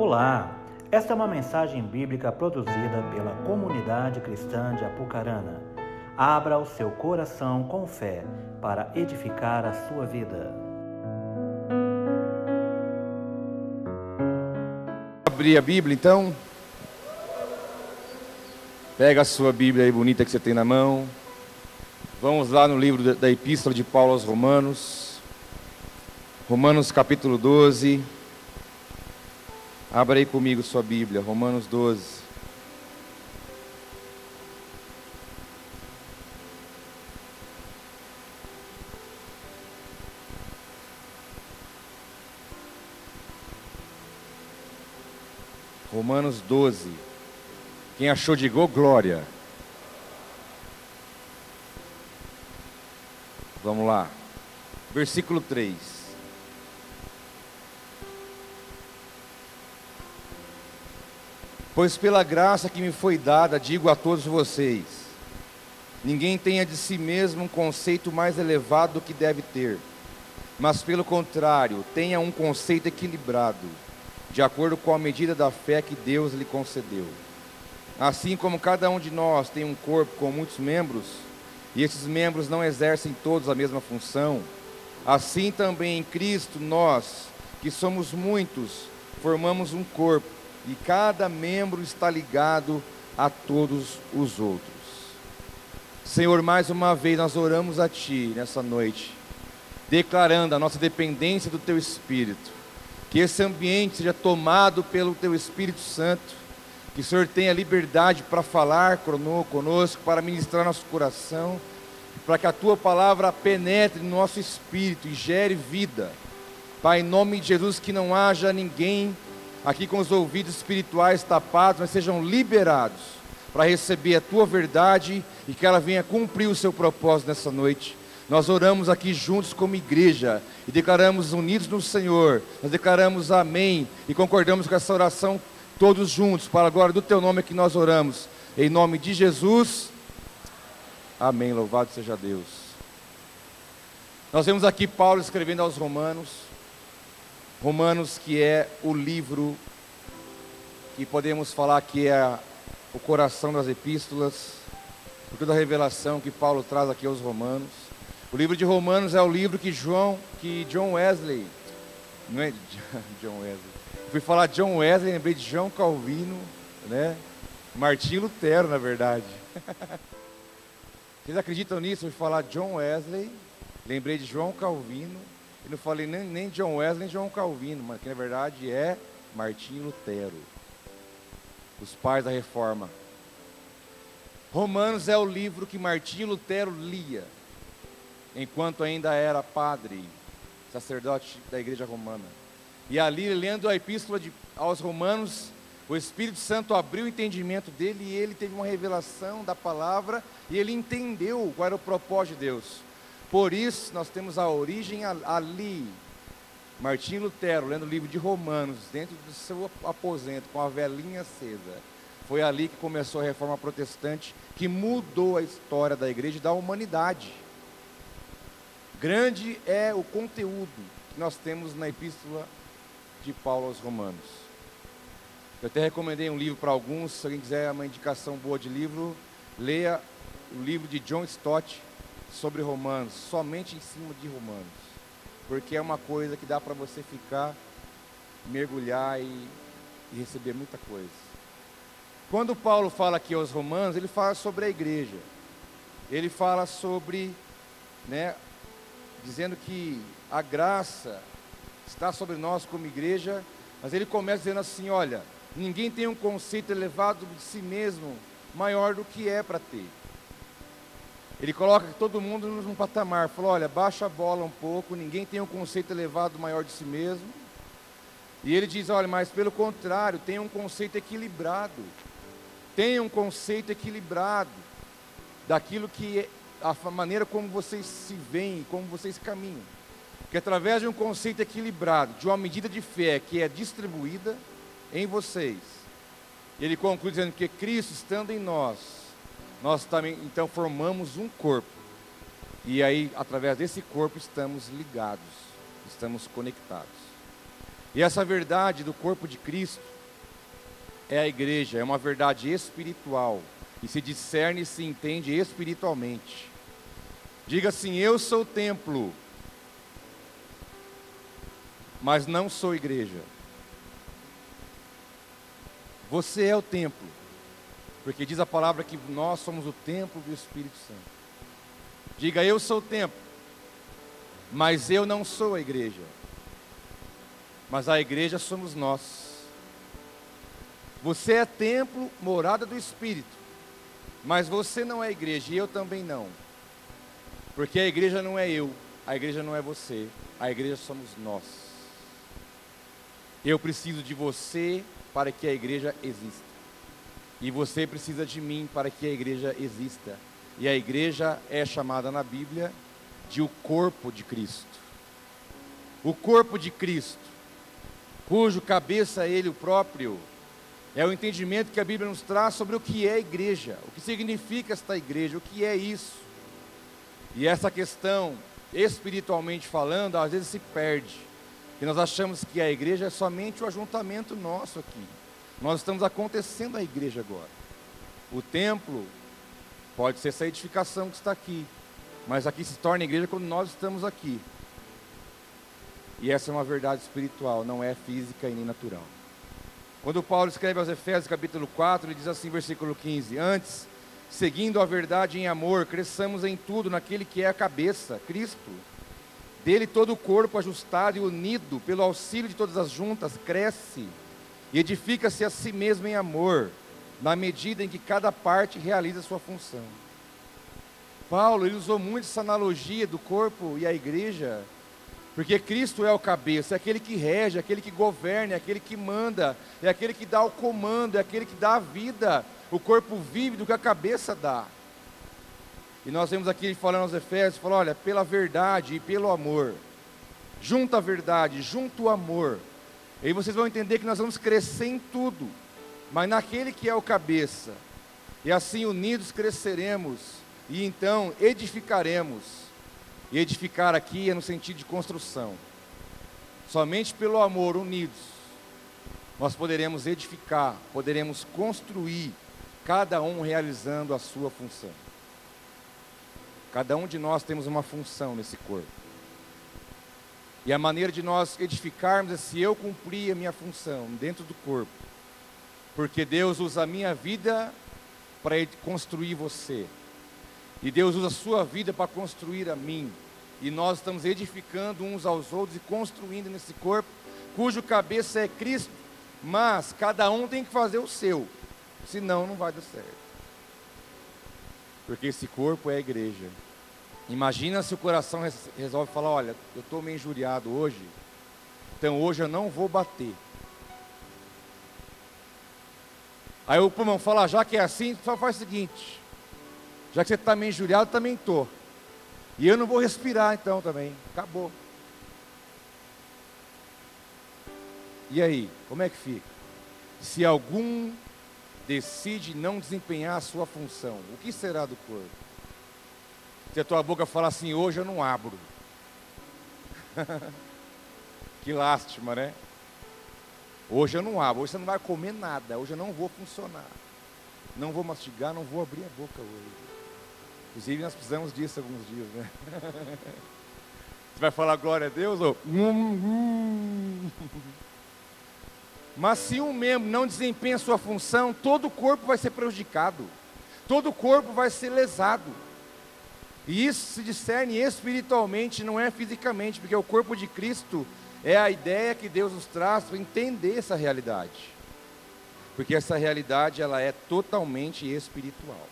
Olá, esta é uma mensagem bíblica produzida pela comunidade cristã de Apucarana. Abra o seu coração com fé para edificar a sua vida. Abrir a Bíblia então. Pega a sua Bíblia aí bonita que você tem na mão. Vamos lá no livro da Epístola de Paulo aos Romanos. Romanos capítulo 12. Abra aí comigo sua Bíblia, Romanos 12. Romanos 12. Quem achou, digou glória. Vamos lá. Versículo 3. Pois pela graça que me foi dada, digo a todos vocês: ninguém tenha de si mesmo um conceito mais elevado do que deve ter, mas pelo contrário, tenha um conceito equilibrado, de acordo com a medida da fé que Deus lhe concedeu. Assim como cada um de nós tem um corpo com muitos membros, e esses membros não exercem todos a mesma função, assim também em Cristo nós, que somos muitos, formamos um corpo e cada membro está ligado a todos os outros. Senhor, mais uma vez nós oramos a Ti nessa noite, declarando a nossa dependência do Teu Espírito, que esse ambiente seja tomado pelo Teu Espírito Santo, que o Senhor tenha liberdade para falar conosco, para ministrar nosso coração, para que a Tua palavra penetre no nosso espírito e gere vida. Pai, em nome de Jesus, que não haja ninguém aqui com os ouvidos espirituais tapados, mas sejam liberados para receber a tua verdade e que ela venha cumprir o seu propósito nessa noite. Nós oramos aqui juntos como igreja e declaramos unidos no Senhor. Nós declaramos amém e concordamos com essa oração todos juntos. Para a glória do teu nome que nós oramos. Em nome de Jesus. Amém. Louvado seja Deus. Nós vemos aqui Paulo escrevendo aos Romanos Romanos, que é o livro que podemos falar que é o coração das epístolas, por toda a revelação que Paulo traz aqui aos Romanos. O livro de Romanos é o livro que João, que John Wesley, não é John Wesley. fui falar John Wesley, lembrei de João Calvino, né? Martinho Lutero, na verdade. Vocês acreditam nisso? Eu fui falar John Wesley, lembrei de João Calvino, eu não falei nem, nem John Wesley nem João Calvino, mas que na verdade é Martinho Lutero. Os pais da reforma. Romanos é o livro que Martinho Lutero lia, enquanto ainda era padre, sacerdote da igreja romana. E ali, lendo a epístola de, aos Romanos, o Espírito Santo abriu o entendimento dele e ele teve uma revelação da palavra e ele entendeu qual era o propósito de Deus. Por isso, nós temos a origem ali. Martinho Lutero, lendo o livro de Romanos, dentro do seu aposento, com a velinha acesa. Foi ali que começou a reforma protestante, que mudou a história da igreja e da humanidade. Grande é o conteúdo que nós temos na epístola de Paulo aos Romanos. Eu até recomendei um livro para alguns, se alguém quiser uma indicação boa de livro, leia o livro de John Stott, sobre Romanos, somente em cima de Romanos, porque é uma coisa que dá para você ficar, mergulhar e, e receber muita coisa. Quando Paulo fala aqui aos Romanos, ele fala sobre a igreja, ele fala sobre, né, dizendo que a graça está sobre nós como igreja, mas ele começa dizendo assim: olha, ninguém tem um conceito elevado de si mesmo maior do que é para ter. Ele coloca todo mundo num patamar. Falou: olha, baixa a bola um pouco, ninguém tem um conceito elevado maior de si mesmo. E ele diz: olha, mas pelo contrário, tem um conceito equilibrado. Tenha um conceito equilibrado daquilo que é a maneira como vocês se veem, como vocês caminham. Que através de um conceito equilibrado, de uma medida de fé que é distribuída em vocês, ele conclui dizendo que Cristo estando em nós, nós também então formamos um corpo. E aí, através desse corpo, estamos ligados, estamos conectados. E essa verdade do corpo de Cristo é a igreja, é uma verdade espiritual e se discerne e se entende espiritualmente. Diga assim: Eu sou templo, mas não sou igreja. Você é o templo, porque diz a palavra que nós somos o templo do Espírito Santo. Diga: Eu sou o templo, mas eu não sou a igreja. Mas a igreja somos nós. Você é templo, morada do Espírito. Mas você não é igreja e eu também não. Porque a igreja não é eu, a igreja não é você, a igreja somos nós. Eu preciso de você para que a igreja exista. E você precisa de mim para que a igreja exista. E a igreja é chamada na Bíblia de o corpo de Cristo. O corpo de Cristo, cujo cabeça é ele o próprio, é o entendimento que a Bíblia nos traz sobre o que é igreja, o que significa esta igreja, o que é isso. E essa questão, espiritualmente falando, às vezes se perde. E nós achamos que a igreja é somente o ajuntamento nosso aqui. Nós estamos acontecendo a igreja agora. O templo pode ser essa edificação que está aqui, mas aqui se torna igreja quando nós estamos aqui. E essa é uma verdade espiritual, não é física e nem natural. Quando Paulo escreve aos Efésios capítulo 4, ele diz assim, versículo 15: Antes, seguindo a verdade em amor, cresçamos em tudo naquele que é a cabeça, Cristo. Dele todo o corpo ajustado e unido pelo auxílio de todas as juntas cresce e edifica-se a si mesmo em amor, na medida em que cada parte realiza sua função. Paulo ele usou muito essa analogia do corpo e a igreja porque Cristo é o cabeça, é aquele que rege, é aquele que governa, é aquele que manda, é aquele que dá o comando, é aquele que dá a vida. O corpo vive do que a cabeça dá. E nós vemos aqui falando aos Efésios, falou, olha, pela verdade e pelo amor. Junto a verdade, junto o amor. E aí vocês vão entender que nós vamos crescer em tudo, mas naquele que é o cabeça. E assim unidos cresceremos e então edificaremos e edificar aqui é no sentido de construção. Somente pelo amor, unidos, nós poderemos edificar, poderemos construir, cada um realizando a sua função. Cada um de nós temos uma função nesse corpo. E a maneira de nós edificarmos é se eu cumprir a minha função dentro do corpo. Porque Deus usa a minha vida para construir você. E Deus usa a sua vida para construir a mim. E nós estamos edificando uns aos outros e construindo nesse corpo, cujo cabeça é Cristo. Mas cada um tem que fazer o seu, senão não vai dar certo. Porque esse corpo é a igreja. Imagina se o coração resolve falar: olha, eu estou meio injuriado hoje, então hoje eu não vou bater. Aí o pulmão fala: já que é assim, só faz o seguinte: já que você está meio injuriado, também estou. E eu não vou respirar então também. Acabou. E aí, como é que fica? Se algum decide não desempenhar a sua função, o que será do corpo? Se a tua boca falar assim, hoje eu não abro. que lástima, né? Hoje eu não abro, hoje você não vai comer nada, hoje eu não vou funcionar. Não vou mastigar, não vou abrir a boca hoje. Inclusive, nós precisamos disso alguns dias, né? Você vai falar glória a Deus ou. Mas se um membro não desempenha sua função, todo o corpo vai ser prejudicado, todo o corpo vai ser lesado. E isso se discerne espiritualmente, não é fisicamente, porque o corpo de Cristo é a ideia que Deus nos traz para entender essa realidade. Porque essa realidade ela é totalmente espiritual.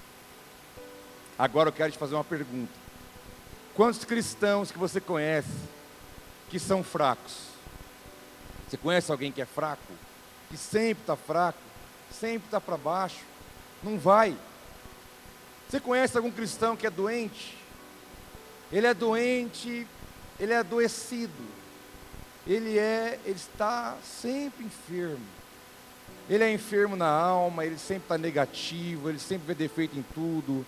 Agora eu quero te fazer uma pergunta. Quantos cristãos que você conhece que são fracos? Você conhece alguém que é fraco? Que sempre está fraco? Sempre está para baixo? Não vai. Você conhece algum cristão que é doente? Ele é doente, ele é adoecido. Ele é, ele está sempre enfermo. Ele é enfermo na alma, ele sempre está negativo, ele sempre vê defeito em tudo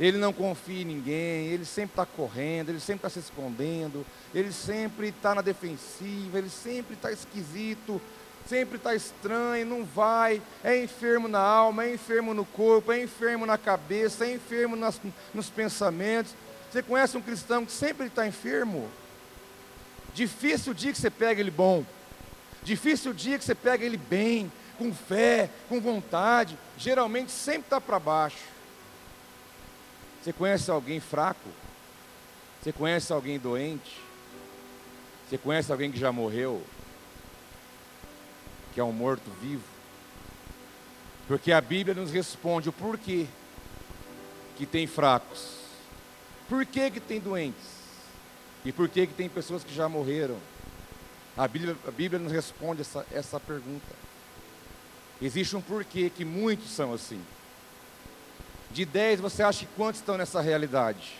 ele não confia em ninguém, ele sempre está correndo, ele sempre está se escondendo, ele sempre está na defensiva, ele sempre está esquisito, sempre está estranho, não vai, é enfermo na alma, é enfermo no corpo, é enfermo na cabeça, é enfermo nas, nos pensamentos. Você conhece um cristão que sempre está enfermo? Difícil o dia que você pega ele bom, difícil o dia que você pega ele bem, com fé, com vontade, geralmente sempre está para baixo. Você conhece alguém fraco? Você conhece alguém doente? Você conhece alguém que já morreu? Que é um morto vivo? Porque a Bíblia nos responde o porquê que tem fracos. Por que, que tem doentes? E por que, que tem pessoas que já morreram? A Bíblia, a Bíblia nos responde essa, essa pergunta. Existe um porquê que muitos são assim. De 10, você acha que quantos estão nessa realidade?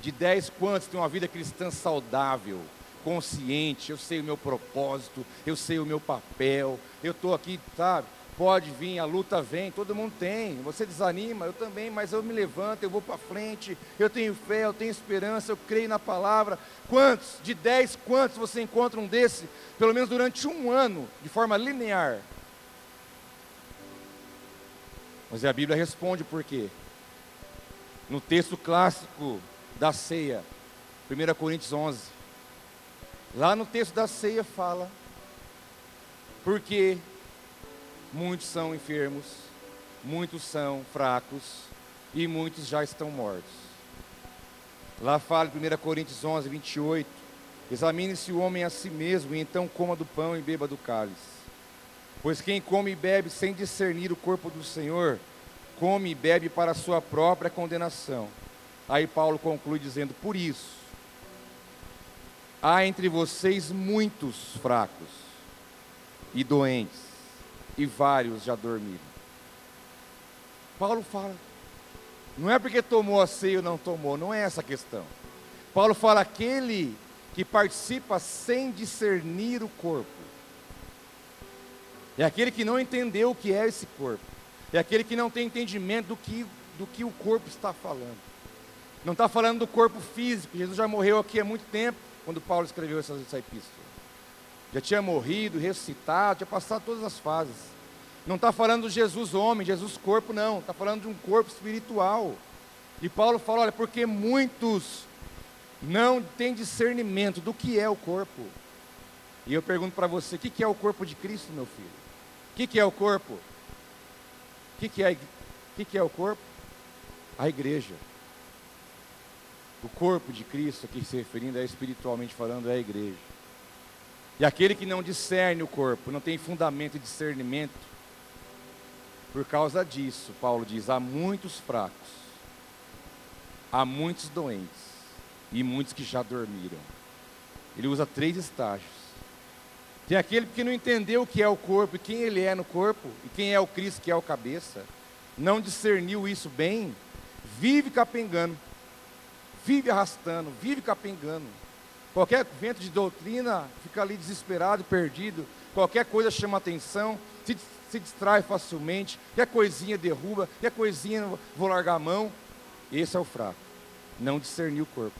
De 10, quantos têm uma vida cristã saudável, consciente? Eu sei o meu propósito, eu sei o meu papel, eu estou aqui, sabe? Pode vir, a luta vem, todo mundo tem. Você desanima, eu também, mas eu me levanto, eu vou para frente, eu tenho fé, eu tenho esperança, eu creio na palavra. Quantos? De 10, quantos você encontra um desse, pelo menos durante um ano, de forma linear? Mas a Bíblia responde por quê. No texto clássico da ceia, 1 Coríntios 11, lá no texto da ceia fala, porque muitos são enfermos, muitos são fracos e muitos já estão mortos. Lá fala em 1 Coríntios 11, 28, examine-se o homem a si mesmo e então coma do pão e beba do cálice. Pois quem come e bebe sem discernir o corpo do Senhor, come e bebe para a sua própria condenação. Aí Paulo conclui dizendo: Por isso, há entre vocês muitos fracos e doentes, e vários já dormiram. Paulo fala, não é porque tomou a ceia ou não tomou, não é essa a questão. Paulo fala: aquele que participa sem discernir o corpo, é aquele que não entendeu o que é esse corpo, é aquele que não tem entendimento do que, do que o corpo está falando. Não está falando do corpo físico, Jesus já morreu aqui há muito tempo, quando Paulo escreveu essa, essa epístola. Já tinha morrido, ressuscitado, tinha passado todas as fases. Não está falando de Jesus homem, Jesus corpo, não. Está falando de um corpo espiritual. E Paulo fala: olha, porque muitos não têm discernimento do que é o corpo. E eu pergunto para você: o que é o corpo de Cristo, meu filho? O que, que é o corpo? O que, que, é, que, que é o corpo? A igreja. O corpo de Cristo, aqui se referindo, é espiritualmente falando, é a igreja. E aquele que não discerne o corpo, não tem fundamento de discernimento, por causa disso, Paulo diz: há muitos fracos, há muitos doentes e muitos que já dormiram. Ele usa três estágios. Tem aquele que não entendeu o que é o corpo e quem ele é no corpo, e quem é o Cristo que é o cabeça, não discerniu isso bem, vive capengando, vive arrastando, vive capengando. Qualquer vento de doutrina fica ali desesperado, perdido, qualquer coisa chama atenção, se, se distrai facilmente, qualquer coisinha derruba, qualquer coisinha vou largar a mão. Esse é o fraco, não discernir o corpo.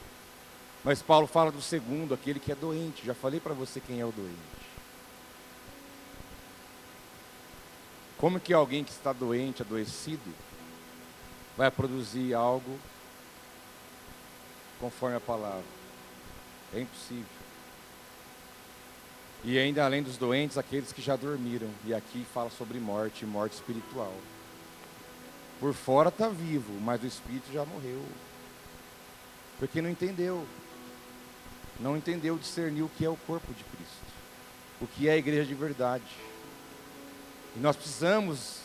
Mas Paulo fala do segundo, aquele que é doente. Já falei para você quem é o doente. Como que alguém que está doente, adoecido, vai produzir algo conforme a palavra? É impossível. E ainda além dos doentes, aqueles que já dormiram. E aqui fala sobre morte, morte espiritual. Por fora está vivo, mas o espírito já morreu. Porque não entendeu. Não entendeu discernir o que é o corpo de Cristo. O que é a igreja de verdade. E nós precisamos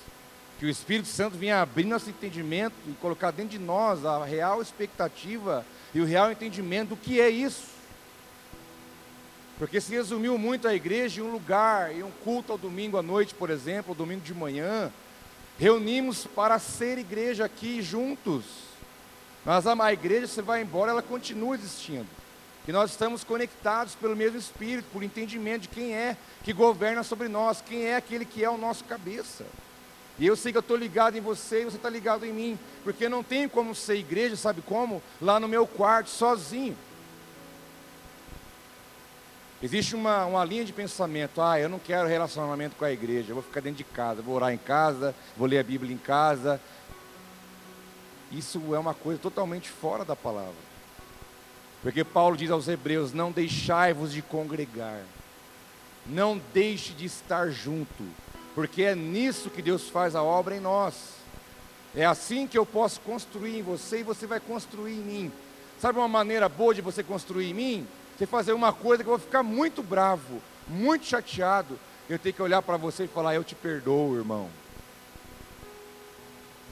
que o Espírito Santo venha abrir nosso entendimento e colocar dentro de nós a real expectativa e o real entendimento do que é isso. Porque se resumiu muito a igreja em um lugar, em um culto ao domingo à noite, por exemplo, ou domingo de manhã, reunimos para ser igreja aqui juntos. Mas a igreja, você vai embora, ela continua existindo que nós estamos conectados pelo mesmo Espírito, por entendimento de quem é que governa sobre nós, quem é aquele que é o nosso cabeça. E eu sei que eu estou ligado em você e você está ligado em mim. Porque não tenho como ser igreja, sabe como? Lá no meu quarto, sozinho. Existe uma, uma linha de pensamento, ah, eu não quero relacionamento com a igreja, eu vou ficar dentro de casa, vou orar em casa, vou ler a Bíblia em casa. Isso é uma coisa totalmente fora da palavra. Porque Paulo diz aos Hebreus: não deixai-vos de congregar, não deixe de estar junto, porque é nisso que Deus faz a obra em nós. É assim que eu posso construir em você e você vai construir em mim. Sabe uma maneira boa de você construir em mim? Você fazer uma coisa que eu vou ficar muito bravo, muito chateado. Eu tenho que olhar para você e falar: Eu te perdoo, irmão.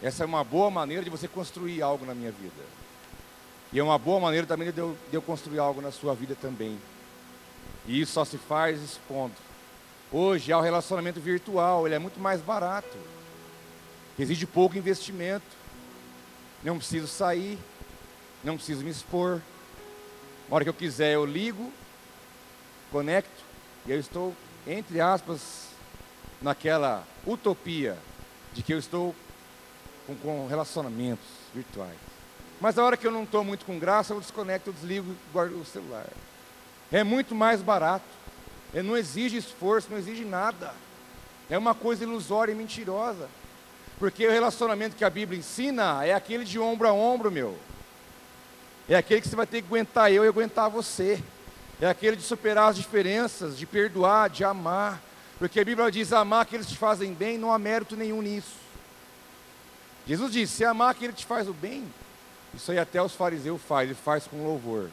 Essa é uma boa maneira de você construir algo na minha vida. E é uma boa maneira também de eu, de eu construir algo na sua vida também. E isso só se faz expondo. Hoje há o relacionamento virtual, ele é muito mais barato. Exige pouco investimento. Não preciso sair, não preciso me expor. Na hora que eu quiser, eu ligo, conecto, e eu estou, entre aspas, naquela utopia de que eu estou com, com relacionamentos virtuais. Mas a hora que eu não estou muito com graça, eu desconecto, eu desligo e guardo o celular. É muito mais barato. Ele não exige esforço, não exige nada. É uma coisa ilusória e mentirosa. Porque o relacionamento que a Bíblia ensina é aquele de ombro a ombro, meu. É aquele que você vai ter que aguentar eu e aguentar você. É aquele de superar as diferenças, de perdoar, de amar. Porque a Bíblia diz: amar aqueles que te fazem bem, não há mérito nenhum nisso. Jesus disse: se amar aquele que te faz o bem, isso aí até os fariseus faz, ele faz com louvor.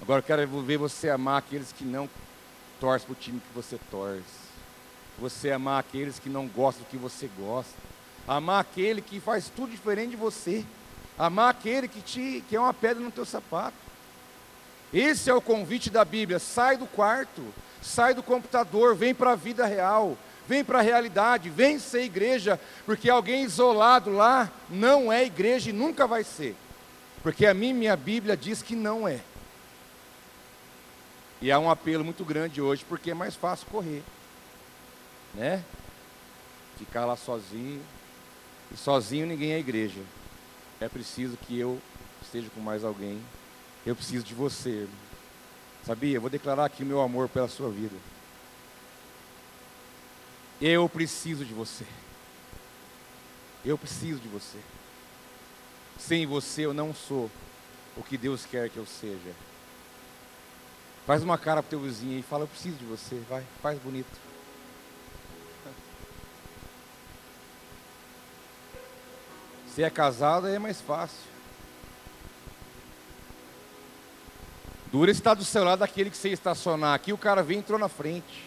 Agora eu quero ver você amar aqueles que não torcem para o time que você torce. Você amar aqueles que não gostam do que você gosta. Amar aquele que faz tudo diferente de você. Amar aquele que, te, que é uma pedra no teu sapato. Esse é o convite da Bíblia. Sai do quarto, sai do computador, vem para a vida real vem para a realidade, vem ser igreja, porque alguém isolado lá não é igreja e nunca vai ser. Porque a mim, minha Bíblia diz que não é. E há um apelo muito grande hoje, porque é mais fácil correr, né? Ficar lá sozinho. E sozinho ninguém é igreja. É preciso que eu esteja com mais alguém. Eu preciso de você. Sabia? Eu vou declarar aqui o meu amor pela sua vida. Eu preciso de você. Eu preciso de você. Sem você eu não sou o que Deus quer que eu seja. Faz uma cara pro teu vizinho e fala, eu preciso de você, vai, faz bonito. Se é casado é mais fácil. Dura estar do seu lado aquele que você estacionar aqui, o cara vem entrou na frente.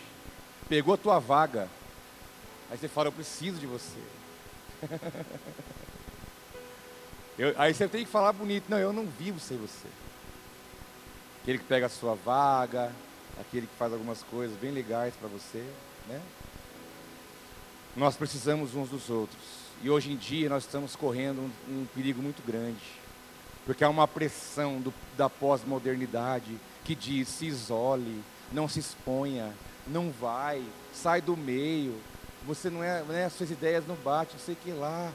Pegou a tua vaga. Aí você fala, eu preciso de você. eu, aí você tem que falar bonito, não, eu não vivo sem você. Aquele que pega a sua vaga, aquele que faz algumas coisas bem legais para você, né? Nós precisamos uns dos outros. E hoje em dia nós estamos correndo um, um perigo muito grande. Porque há uma pressão do, da pós-modernidade que diz: se isole, não se exponha, não vai, sai do meio, você não é, né, suas ideias não batem, não sei que lá.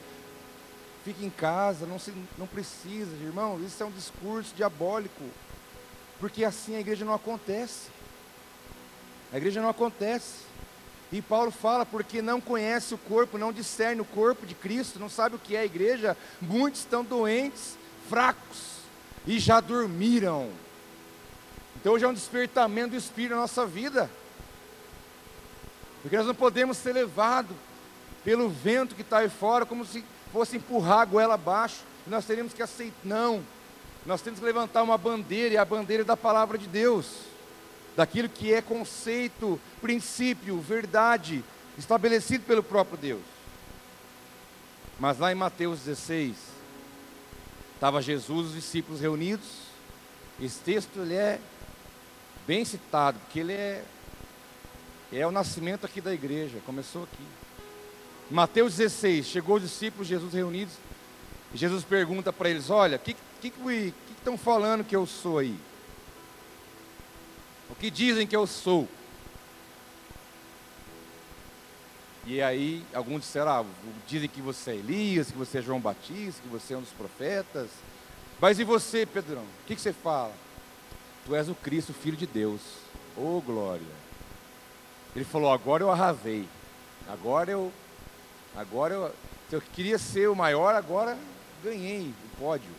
Fique em casa, não, se, não precisa, irmão. Isso é um discurso diabólico. Porque assim a igreja não acontece. A igreja não acontece. E Paulo fala, porque não conhece o corpo, não discerne o corpo de Cristo, não sabe o que é a igreja. Muitos estão doentes, fracos, e já dormiram. Então hoje é um despertamento do Espírito na nossa vida. Porque nós não podemos ser levados pelo vento que está aí fora, como se fosse empurrar a goela abaixo. Nós teríamos que aceitar. Não. Nós temos que levantar uma bandeira, e a bandeira da palavra de Deus, daquilo que é conceito, princípio, verdade, estabelecido pelo próprio Deus. Mas lá em Mateus 16, estava Jesus e os discípulos reunidos. Esse texto ele é bem citado, porque ele é é o nascimento aqui da igreja, começou aqui. Mateus 16, chegou os discípulos, Jesus reunidos, e Jesus pergunta para eles: Olha, o que, que, que, que estão falando que eu sou aí? O que dizem que eu sou? E aí, alguns disseram, ah, dizem que você é Elias, que você é João Batista, que você é um dos profetas. Mas e você, Pedrão? O que, que você fala? Tu és o Cristo, Filho de Deus. Ô oh, glória. Ele falou, agora eu arrasei. Agora eu. Agora eu. Se eu queria ser o maior, agora ganhei o pódio.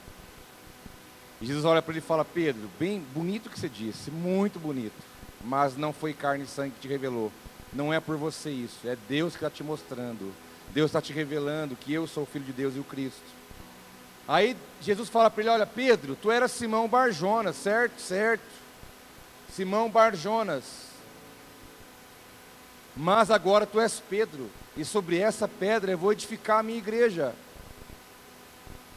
E Jesus olha para ele e fala, Pedro, bem bonito que você disse, muito bonito. Mas não foi carne e sangue que te revelou não é por você isso, é Deus que está te mostrando. Deus está te revelando que eu sou o Filho de Deus e o Cristo. Aí Jesus fala para ele: Olha, Pedro, tu era Simão Barjonas, certo? Certo. Simão Barjonas. Mas agora tu és Pedro, e sobre essa pedra eu vou edificar a minha igreja.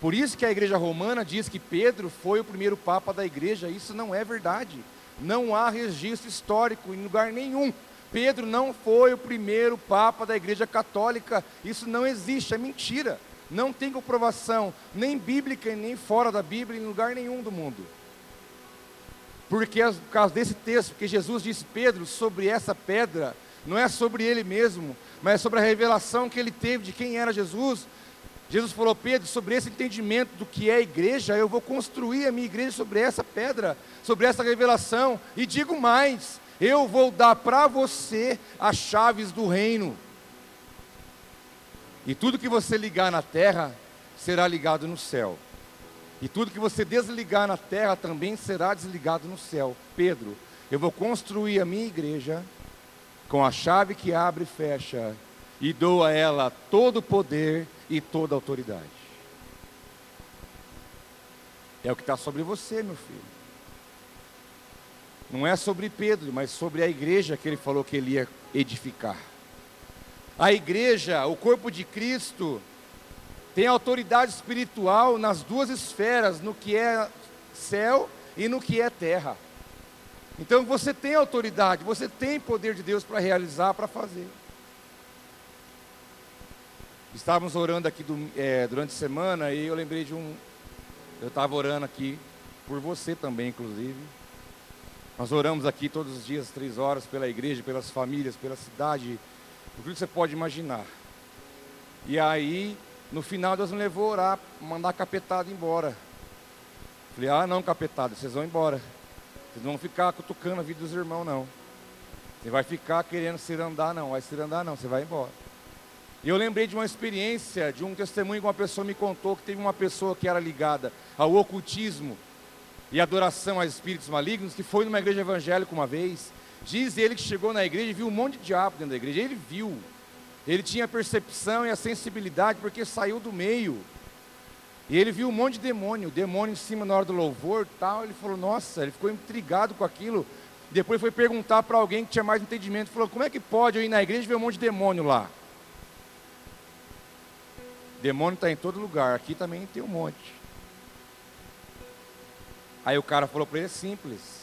Por isso que a igreja romana diz que Pedro foi o primeiro papa da igreja. Isso não é verdade. Não há registro histórico em lugar nenhum Pedro não foi o primeiro papa da Igreja Católica. Isso não existe, é mentira. Não tem comprovação, nem bíblica, nem fora da Bíblia, em lugar nenhum do mundo. Porque, por causa desse texto, porque Jesus disse, Pedro, sobre essa pedra, não é sobre ele mesmo, mas é sobre a revelação que ele teve de quem era Jesus. Jesus falou, Pedro, sobre esse entendimento do que é a igreja, eu vou construir a minha igreja sobre essa pedra, sobre essa revelação. E digo mais, eu vou dar para você as chaves do reino. E tudo que você ligar na terra será ligado no céu. E tudo que você desligar na terra também será desligado no céu. Pedro, eu vou construir a minha igreja com a chave que abre e fecha, e dou a ela todo o poder e toda autoridade. É o que está sobre você, meu filho. Não é sobre Pedro, mas sobre a igreja que ele falou que ele ia edificar. A igreja, o corpo de Cristo, tem autoridade espiritual nas duas esferas, no que é céu e no que é terra. Então você tem autoridade, você tem poder de Deus para realizar, para fazer. Estávamos orando aqui do, é, durante a semana e eu lembrei de um. Eu estava orando aqui por você também, inclusive. Nós oramos aqui todos os dias, três horas, pela igreja, pelas famílias, pela cidade, por tudo que você pode imaginar. E aí, no final, Deus me levou a orar, mandar a capetada embora. Falei, ah, não, capetada, vocês vão embora. Vocês não vão ficar cutucando a vida dos irmãos, não. Você vai ficar querendo se andar, não. Vai se andar, não. Você vai embora. E eu lembrei de uma experiência, de um testemunho que uma pessoa me contou, que teve uma pessoa que era ligada ao ocultismo e adoração a espíritos malignos, que foi numa igreja evangélica uma vez. Diz ele que chegou na igreja e viu um monte de diabo dentro da igreja. Ele viu. Ele tinha a percepção e a sensibilidade porque saiu do meio. E ele viu um monte de demônio, demônio em cima na hora do louvor, tal. Ele falou: "Nossa", ele ficou intrigado com aquilo. Depois foi perguntar para alguém que tinha mais entendimento, falou: "Como é que pode eu ir na igreja e ver um monte de demônio lá?" Demônio está em todo lugar, aqui também tem um monte. Aí o cara falou para ele: é simples.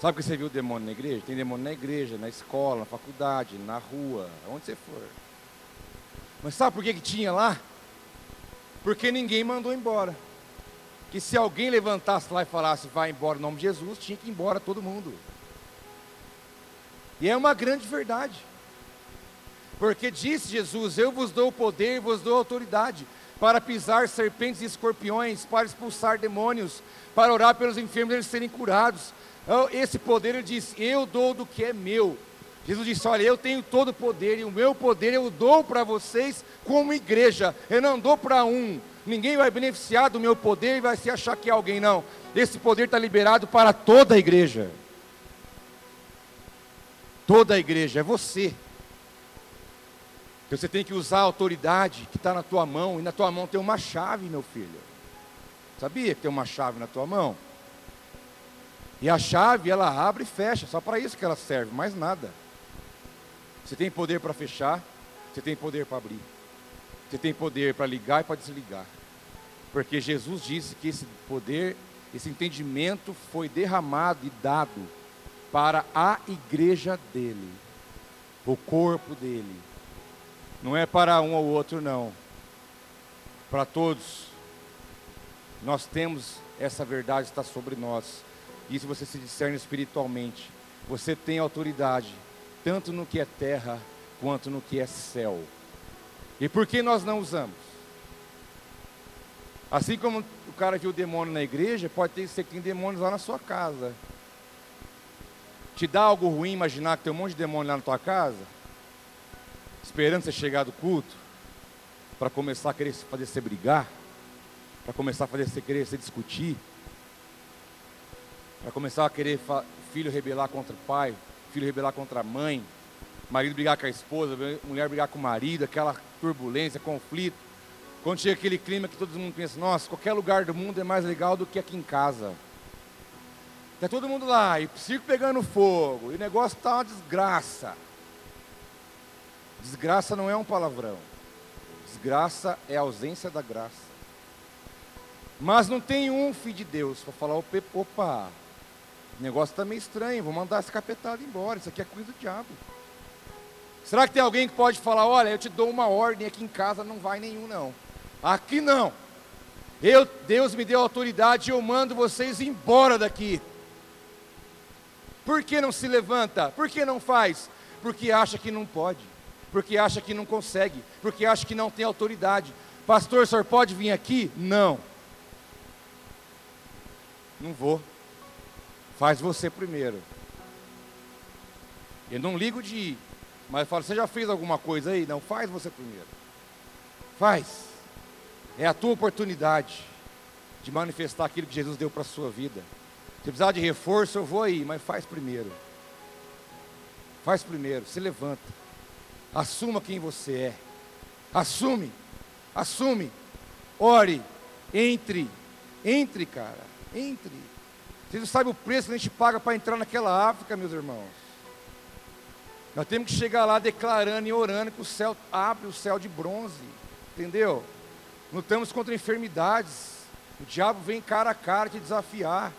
Sabe que você viu demônio na igreja? Tem demônio na igreja, na escola, na faculdade, na rua, onde você for. Mas sabe por que, que tinha lá? Porque ninguém mandou embora. Que se alguém levantasse lá e falasse, vai embora em nome de Jesus, tinha que ir embora todo mundo. E é uma grande verdade. Porque disse Jesus: Eu vos dou poder e vos dou autoridade para pisar serpentes e escorpiões, para expulsar demônios, para orar pelos enfermos e eles serem curados. Então, esse poder ele diz: Eu dou do que é meu. Jesus disse: Olha, eu tenho todo o poder e o meu poder eu dou para vocês como igreja. Eu não dou para um. Ninguém vai beneficiar do meu poder e vai se achar que é alguém, não. Esse poder está liberado para toda a igreja. Toda a igreja, é você. Você tem que usar a autoridade que está na tua mão, e na tua mão tem uma chave, meu filho. Sabia que tem uma chave na tua mão? E a chave, ela abre e fecha, só para isso que ela serve, mais nada. Você tem poder para fechar, você tem poder para abrir. Você tem poder para ligar e para desligar. Porque Jesus disse que esse poder, esse entendimento foi derramado e dado para a igreja dele, o corpo dele não é para um ou outro, não. Para todos. Nós temos essa verdade está sobre nós. Isso você se discerne espiritualmente. Você tem autoridade, tanto no que é terra quanto no que é céu. E por que nós não usamos? Assim como o cara viu demônio na igreja, pode ter ser que tem demônios lá na sua casa. Te dá algo ruim imaginar que tem um monte de demônio lá na tua casa? Esperando você chegar do culto? Para começar a querer fazer você brigar? Para começar a fazer você querer se discutir? Para começar a querer filho rebelar contra o pai, filho rebelar contra a mãe, marido brigar com a esposa, mulher brigar com o marido, aquela turbulência, conflito. Quando chega aquele clima que todo mundo pensa, nossa, qualquer lugar do mundo é mais legal do que aqui em casa. Está todo mundo lá, e o circo pegando fogo, e o negócio está uma desgraça. Desgraça não é um palavrão. Desgraça é a ausência da graça. Mas não tem um filho de Deus para falar, opa, o negócio está meio estranho, vou mandar esse capetado embora, isso aqui é coisa do diabo. Será que tem alguém que pode falar, olha, eu te dou uma ordem aqui em casa, não vai nenhum não. Aqui não. Eu, Deus me deu autoridade e eu mando vocês embora daqui. Por que não se levanta? Por que não faz? Porque acha que não pode, porque acha que não consegue, porque acha que não tem autoridade. Pastor, o senhor pode vir aqui? Não. Não vou. Faz você primeiro. Eu não ligo de ir, mas eu falo, você já fez alguma coisa aí? Não, faz você primeiro. Faz. É a tua oportunidade de manifestar aquilo que Jesus deu para a sua vida. Se precisar de reforço, eu vou aí, mas faz primeiro. Faz primeiro, se levanta. Assuma quem você é. Assume. Assume. Ore. Entre. Entre, cara. Entre. Vocês não sabem o preço que a gente paga para entrar naquela África, meus irmãos. Nós temos que chegar lá declarando e orando que o céu abre o céu de bronze. Entendeu? Lutamos contra enfermidades. O diabo vem cara a cara te desafiar.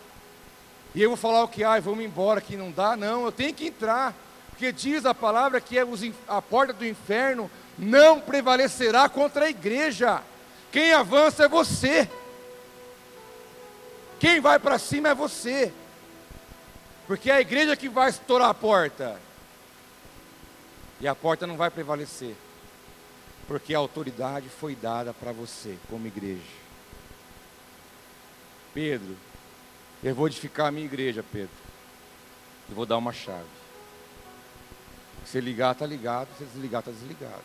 E eu vou falar o que, ai, vamos embora, que não dá. Não, eu tenho que entrar. Porque diz a palavra que é a porta do inferno não prevalecerá contra a igreja. Quem avança é você. Quem vai para cima é você. Porque é a igreja que vai estourar a porta. E a porta não vai prevalecer porque a autoridade foi dada para você, como igreja. Pedro, eu vou edificar a minha igreja, Pedro. Eu vou dar uma chave. Se ligar, está ligado. Se desligar, está desligado.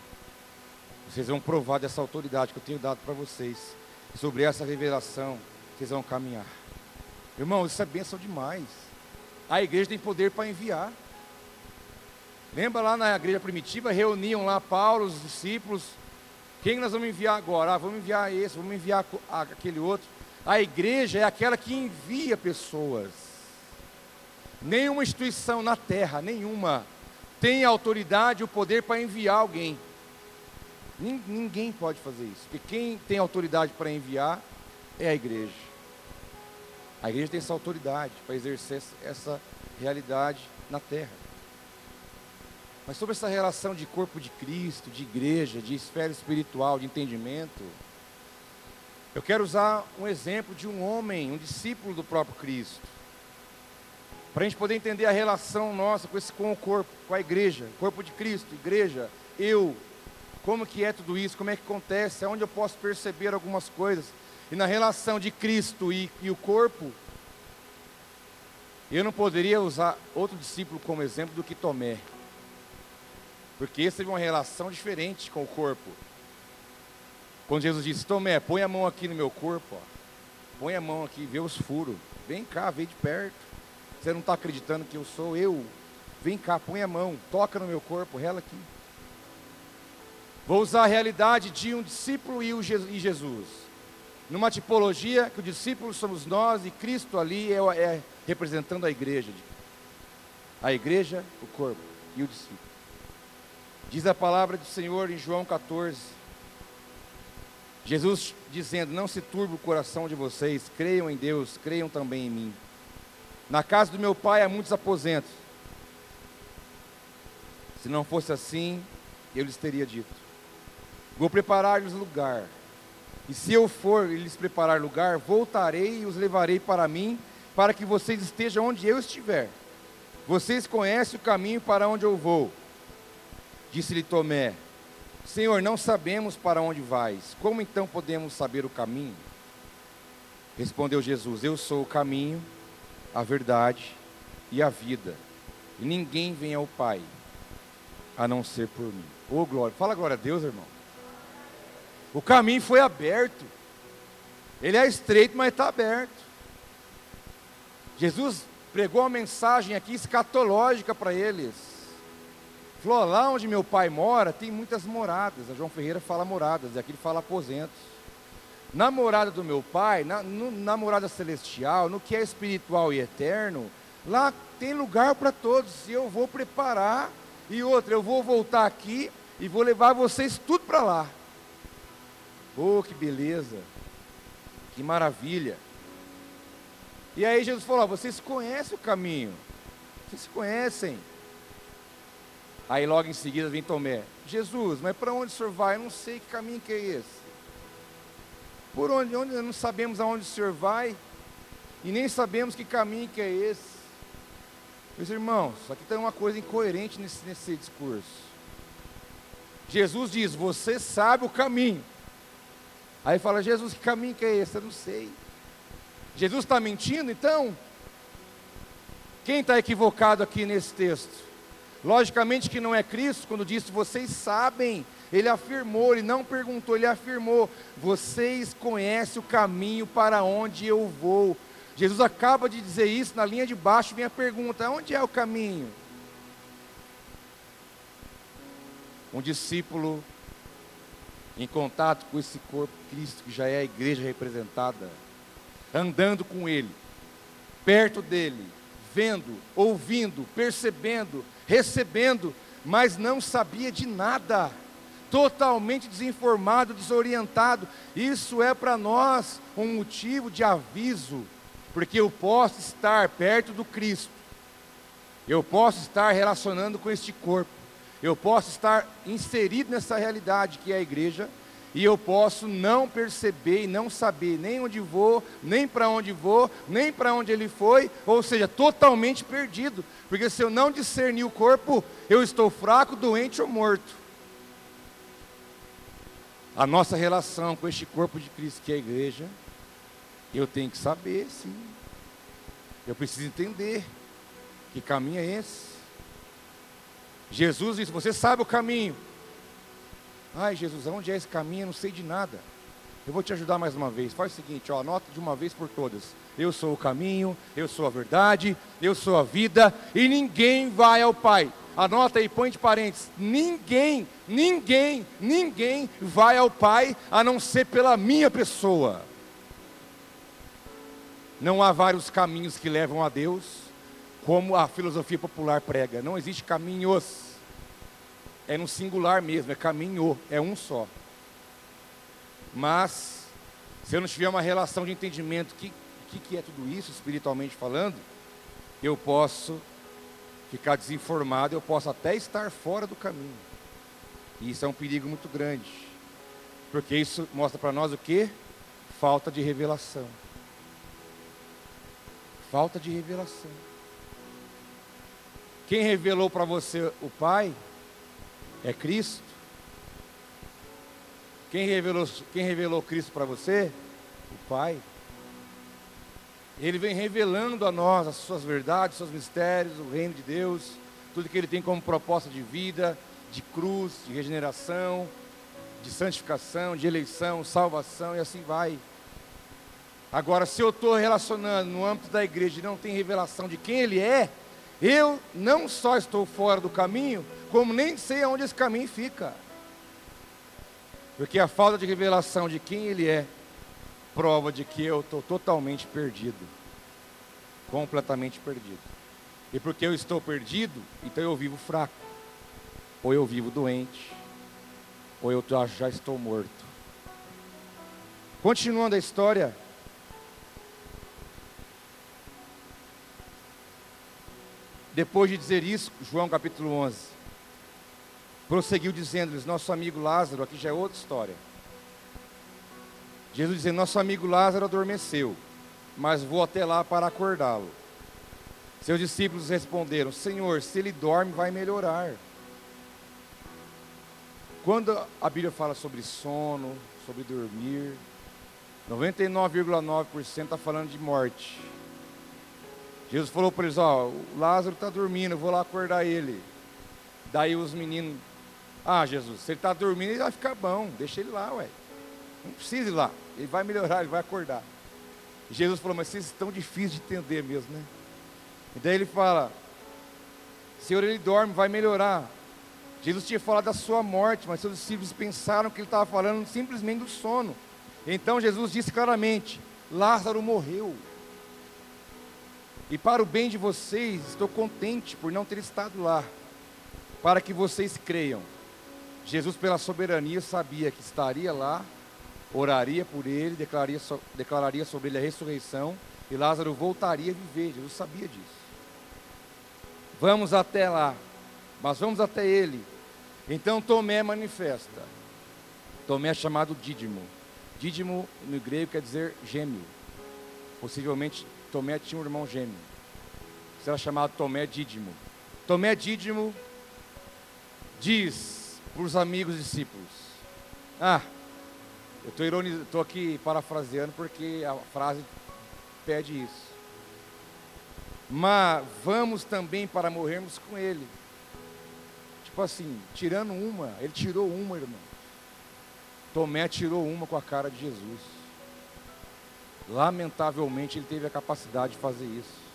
Vocês vão provar dessa autoridade que eu tenho dado para vocês. Sobre essa revelação, vocês vão caminhar. Irmão, isso é bênção demais. A igreja tem poder para enviar. Lembra lá na igreja primitiva, reuniam lá Paulo, os discípulos. Quem nós vamos enviar agora? Ah, vamos enviar esse, vamos enviar aquele outro. A igreja é aquela que envia pessoas. Nenhuma instituição na terra, nenhuma, tem autoridade o poder para enviar alguém. Ninguém pode fazer isso. Porque quem tem autoridade para enviar é a igreja. A igreja tem essa autoridade para exercer essa realidade na terra. Mas sobre essa relação de corpo de Cristo, de igreja, de esfera espiritual, de entendimento, eu quero usar um exemplo de um homem, um discípulo do próprio Cristo. Para a gente poder entender a relação nossa com, esse, com o corpo, com a igreja, corpo de Cristo, igreja, eu, como que é tudo isso, como é que acontece, aonde eu posso perceber algumas coisas. E na relação de Cristo e, e o corpo, eu não poderia usar outro discípulo como exemplo do que Tomé. Porque esse teve uma relação diferente com o corpo. Quando Jesus disse, Tomé, põe a mão aqui no meu corpo, ó. põe a mão aqui, vê os furos. Vem cá, vem de perto. Você não está acreditando que eu sou eu? Vem cá, põe a mão, toca no meu corpo, rela aqui. Vou usar a realidade de um discípulo e Jesus. Numa tipologia que o discípulo somos nós e Cristo ali é, é representando a igreja. A igreja, o corpo e o discípulo. Diz a palavra do Senhor em João 14. Jesus dizendo: Não se turbe o coração de vocês, creiam em Deus, creiam também em mim. Na casa do meu pai há muitos aposentos. Se não fosse assim, eu lhes teria dito: Vou preparar-lhes lugar. E se eu for lhes preparar lugar, voltarei e os levarei para mim, para que vocês estejam onde eu estiver. Vocês conhecem o caminho para onde eu vou. Disse-lhe Tomé: Senhor, não sabemos para onde vais. Como então podemos saber o caminho? Respondeu Jesus: Eu sou o caminho, a verdade e a vida. E ninguém vem ao Pai a não ser por mim. Ô oh, glória, fala glória a Deus, irmão. O caminho foi aberto. Ele é estreito, mas está aberto. Jesus pregou uma mensagem aqui escatológica para eles. Falou: lá onde meu pai mora, tem muitas moradas. A João Ferreira fala moradas, e aqui ele fala aposentos. Na morada do meu pai, na, no, celestial, no que é espiritual e eterno, lá tem lugar para todos. E eu vou preparar. E outra, eu vou voltar aqui e vou levar vocês tudo para lá. Oh, que beleza! Que maravilha! E aí Jesus falou: vocês conhecem o caminho, vocês conhecem. Aí logo em seguida vem Tomé: Jesus, mas para onde o senhor vai? Eu não sei que caminho que é esse. Por onde, onde não sabemos aonde o senhor vai e nem sabemos que caminho que é esse. Meus irmãos, aqui tem uma coisa incoerente nesse, nesse discurso. Jesus diz: Você sabe o caminho. Aí fala: Jesus, que caminho que é esse? Eu não sei. Jesus está mentindo então? Quem está equivocado aqui nesse texto? Logicamente que não é Cristo, quando disse vocês sabem, ele afirmou, ele não perguntou, ele afirmou: vocês conhecem o caminho para onde eu vou. Jesus acaba de dizer isso, na linha de baixo vem a pergunta: onde é o caminho? Um discípulo em contato com esse corpo Cristo, que já é a igreja representada, andando com Ele, perto dele, vendo, ouvindo, percebendo, recebendo, mas não sabia de nada, totalmente desinformado, desorientado. Isso é para nós um motivo de aviso, porque eu posso estar perto do Cristo, eu posso estar relacionando com este corpo, eu posso estar inserido nessa realidade que é a igreja e eu posso não perceber e não saber nem onde vou, nem para onde vou, nem para onde ele foi, ou seja, totalmente perdido, porque se eu não discernir o corpo, eu estou fraco, doente ou morto. A nossa relação com este corpo de Cristo, que é a igreja, eu tenho que saber, sim. Eu preciso entender que caminho é esse. Jesus disse: Você sabe o caminho. Ai, Jesus, onde é esse caminho? Eu não sei de nada. Eu vou te ajudar mais uma vez. Faz o seguinte, ó, anota de uma vez por todas. Eu sou o caminho, eu sou a verdade, eu sou a vida, e ninguém vai ao Pai. Anota aí, põe de parênteses. Ninguém, ninguém, ninguém vai ao Pai a não ser pela minha pessoa. Não há vários caminhos que levam a Deus, como a filosofia popular prega. Não existe caminhos é no singular mesmo, é caminho, é um só. Mas, se eu não tiver uma relação de entendimento, o que, que, que é tudo isso, espiritualmente falando, eu posso ficar desinformado, eu posso até estar fora do caminho. E isso é um perigo muito grande. Porque isso mostra para nós o que? Falta de revelação. Falta de revelação. Quem revelou para você o Pai é Cristo. Quem revelou, quem revelou Cristo para você? O Pai. Ele vem revelando a nós as suas verdades, os seus mistérios, o reino de Deus, tudo que ele tem como proposta de vida, de cruz, de regeneração, de santificação, de eleição, salvação e assim vai. Agora, se eu estou relacionando no âmbito da igreja e não tem revelação de quem ele é, eu não só estou fora do caminho, como nem sei aonde esse caminho fica. Porque a falta de revelação de quem Ele é, prova de que eu estou totalmente perdido. Completamente perdido. E porque eu estou perdido, então eu vivo fraco. Ou eu vivo doente. Ou eu já estou morto. Continuando a história. Depois de dizer isso, João capítulo 11 prosseguiu dizendo-lhes: Nosso amigo Lázaro, aqui já é outra história. Jesus dizendo: Nosso amigo Lázaro adormeceu, mas vou até lá para acordá-lo. Seus discípulos responderam: Senhor, se ele dorme, vai melhorar. quando a Bíblia fala sobre sono, sobre dormir, 99,9% está falando de morte. Jesus falou para eles: Ó, o Lázaro está dormindo, eu vou lá acordar ele. Daí os meninos: Ah, Jesus, se ele está dormindo, ele vai ficar bom, deixa ele lá, ué. Não precisa ir lá, ele vai melhorar, ele vai acordar. Jesus falou: Mas vocês estão difíceis de entender mesmo, né? E daí ele fala: Senhor, ele dorme, vai melhorar. Jesus tinha falado da sua morte, mas seus discípulos pensaram que ele estava falando simplesmente do sono. Então Jesus disse claramente: Lázaro morreu. E para o bem de vocês, estou contente por não ter estado lá, para que vocês creiam. Jesus, pela soberania, sabia que estaria lá, oraria por ele, declararia, declararia sobre ele a ressurreição, e Lázaro voltaria a viver. Jesus sabia disso. Vamos até lá, mas vamos até ele. Então Tomé manifesta. Tomé é chamado Dídimo. Dídimo no grego quer dizer gêmeo. Possivelmente Tomé tinha um irmão gêmeo. Era chamado Tomé Dídimo. Tomé Dídimo diz para os amigos discípulos: Ah, eu estou aqui parafraseando porque a frase pede isso. Mas vamos também para morrermos com ele. Tipo assim, tirando uma, ele tirou uma, irmão. Tomé tirou uma com a cara de Jesus. Lamentavelmente, ele teve a capacidade de fazer isso.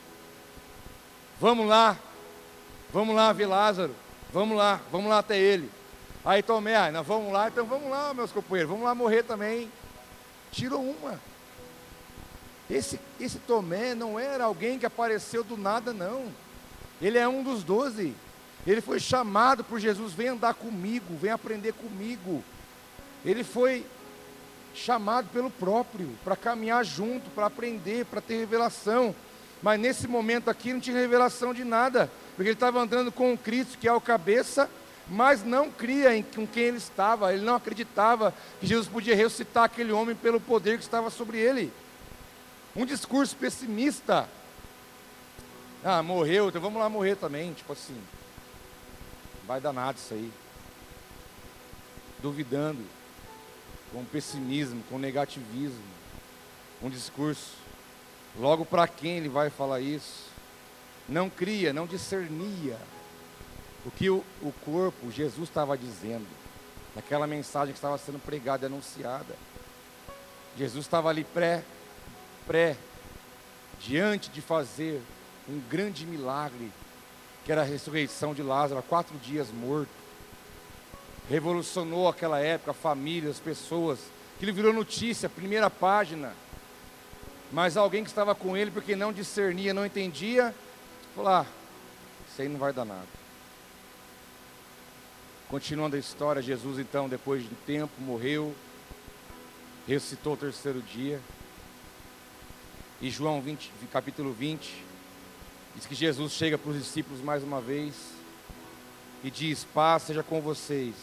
Vamos lá, vamos lá ver Lázaro, vamos lá, vamos lá até ele. Aí Tomé, ah, nós vamos lá, então vamos lá, meus companheiros, vamos lá morrer também. Tirou uma. Esse, esse Tomé não era alguém que apareceu do nada, não. Ele é um dos doze. Ele foi chamado por Jesus, vem andar comigo, vem aprender comigo. Ele foi chamado pelo próprio para caminhar junto, para aprender, para ter revelação. Mas nesse momento aqui não tinha revelação de nada, porque ele estava andando com o Cristo, que é o cabeça, mas não cria em com quem ele estava. Ele não acreditava que Jesus podia ressuscitar aquele homem pelo poder que estava sobre ele. Um discurso pessimista. Ah, morreu, então vamos lá morrer também. Tipo assim, vai dar nada isso aí. Duvidando com pessimismo, com negativismo, um discurso. Logo para quem ele vai falar isso? Não cria, não discernia o que o, o corpo, Jesus estava dizendo, naquela mensagem que estava sendo pregada e anunciada. Jesus estava ali pré, pré, diante de fazer um grande milagre, que era a ressurreição de Lázaro, quatro dias morto revolucionou aquela época, a família, as pessoas. Aquilo virou notícia, primeira página. Mas alguém que estava com ele, porque não discernia, não entendia, falou: ah, isso aí não vai dar nada. Continuando a história, Jesus então, depois de um tempo, morreu, ressuscitou o terceiro dia. E João 20, capítulo 20, diz que Jesus chega para os discípulos mais uma vez e diz: Paz seja com vocês.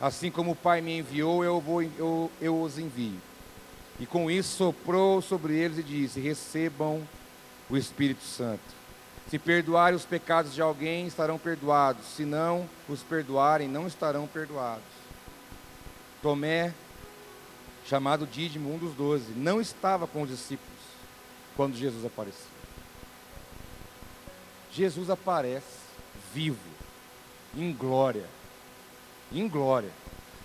Assim como o Pai me enviou, eu, vou, eu, eu os envio. E com isso soprou sobre eles e disse: Recebam o Espírito Santo. Se perdoarem os pecados de alguém, estarão perdoados. Se não os perdoarem, não estarão perdoados. Tomé, chamado Dídimo, um dos doze, não estava com os discípulos quando Jesus apareceu. Jesus aparece vivo, em glória em glória.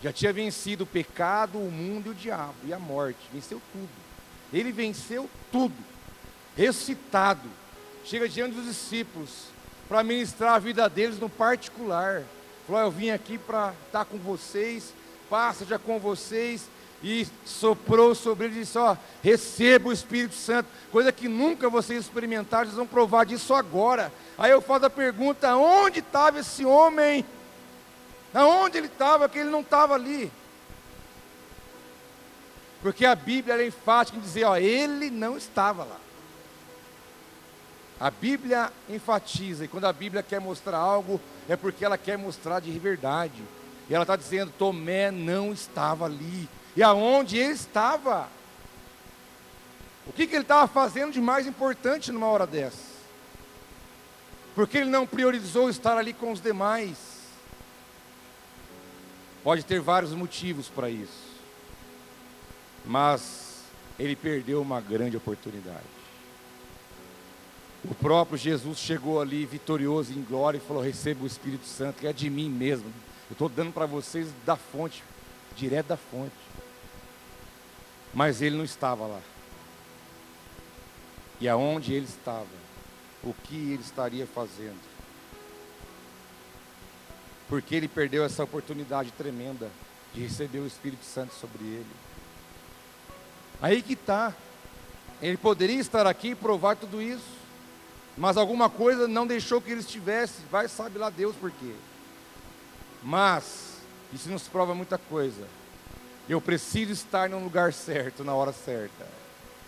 Já tinha vencido o pecado, o mundo e o diabo e a morte. Venceu tudo. Ele venceu tudo. Ressuscitado. Chega diante dos discípulos para ministrar a vida deles no particular. Falou: Eu vim aqui para estar com vocês, passa já com vocês. E soprou sobre ele e disse: Ó, receba o Espírito Santo, coisa que nunca vocês experimentaram, vocês vão provar disso agora. Aí eu faço a pergunta: onde estava esse homem? Aonde ele estava, que ele não estava ali. Porque a Bíblia é enfática em dizer, ó, ele não estava lá. A Bíblia enfatiza, e quando a Bíblia quer mostrar algo, é porque ela quer mostrar de verdade. E ela está dizendo, Tomé não estava ali. E aonde ele estava? O que, que ele estava fazendo de mais importante numa hora dessa? Porque ele não priorizou estar ali com os demais. Pode ter vários motivos para isso. Mas ele perdeu uma grande oportunidade. O próprio Jesus chegou ali vitorioso em glória e falou: Receba o Espírito Santo, que é de mim mesmo. Eu estou dando para vocês da fonte, direto da fonte. Mas ele não estava lá. E aonde ele estava? O que ele estaria fazendo? Porque ele perdeu essa oportunidade tremenda de receber o Espírito Santo sobre ele. Aí que está. Ele poderia estar aqui e provar tudo isso. Mas alguma coisa não deixou que ele estivesse. Vai sabe lá Deus por quê. Mas, isso nos prova muita coisa. Eu preciso estar no lugar certo, na hora certa.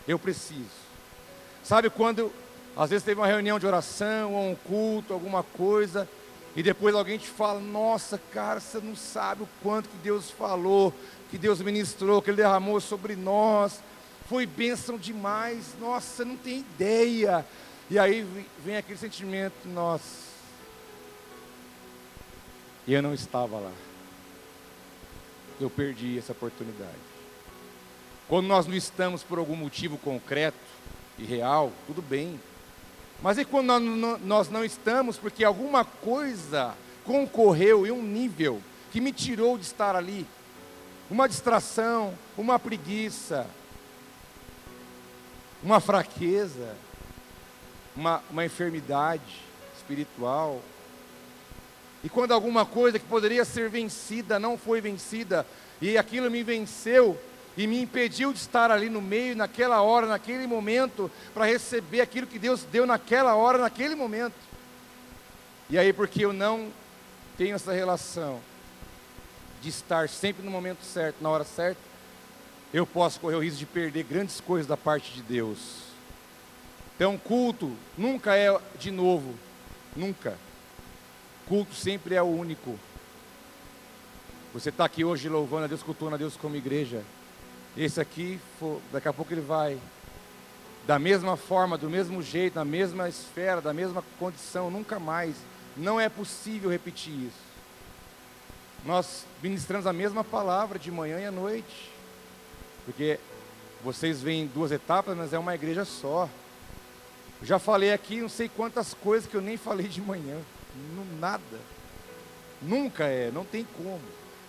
Eu preciso. Sabe quando, às vezes teve uma reunião de oração, ou um culto, alguma coisa, e depois alguém te fala: Nossa, cara, você não sabe o quanto que Deus falou, que Deus ministrou, que Ele derramou sobre nós. Foi bênção demais. Nossa, você não tem ideia. E aí vem aquele sentimento: Nossa, e eu não estava lá. Eu perdi essa oportunidade. Quando nós não estamos por algum motivo concreto e real, tudo bem. Mas e quando nós não estamos porque alguma coisa concorreu em um nível que me tirou de estar ali? Uma distração, uma preguiça, uma fraqueza, uma, uma enfermidade espiritual. E quando alguma coisa que poderia ser vencida não foi vencida, e aquilo me venceu, e me impediu de estar ali no meio, naquela hora, naquele momento, para receber aquilo que Deus deu naquela hora, naquele momento. E aí, porque eu não tenho essa relação de estar sempre no momento certo, na hora certa, eu posso correr o risco de perder grandes coisas da parte de Deus. Então, culto nunca é de novo, nunca. Culto sempre é o único. Você está aqui hoje louvando a Deus, cultuando a Deus como igreja. Esse aqui, daqui a pouco ele vai, da mesma forma, do mesmo jeito, na mesma esfera, da mesma condição, nunca mais. Não é possível repetir isso. Nós ministramos a mesma palavra de manhã e à noite, porque vocês veem duas etapas, mas é uma igreja só. Já falei aqui não sei quantas coisas que eu nem falei de manhã, nada. Nunca é, não tem como.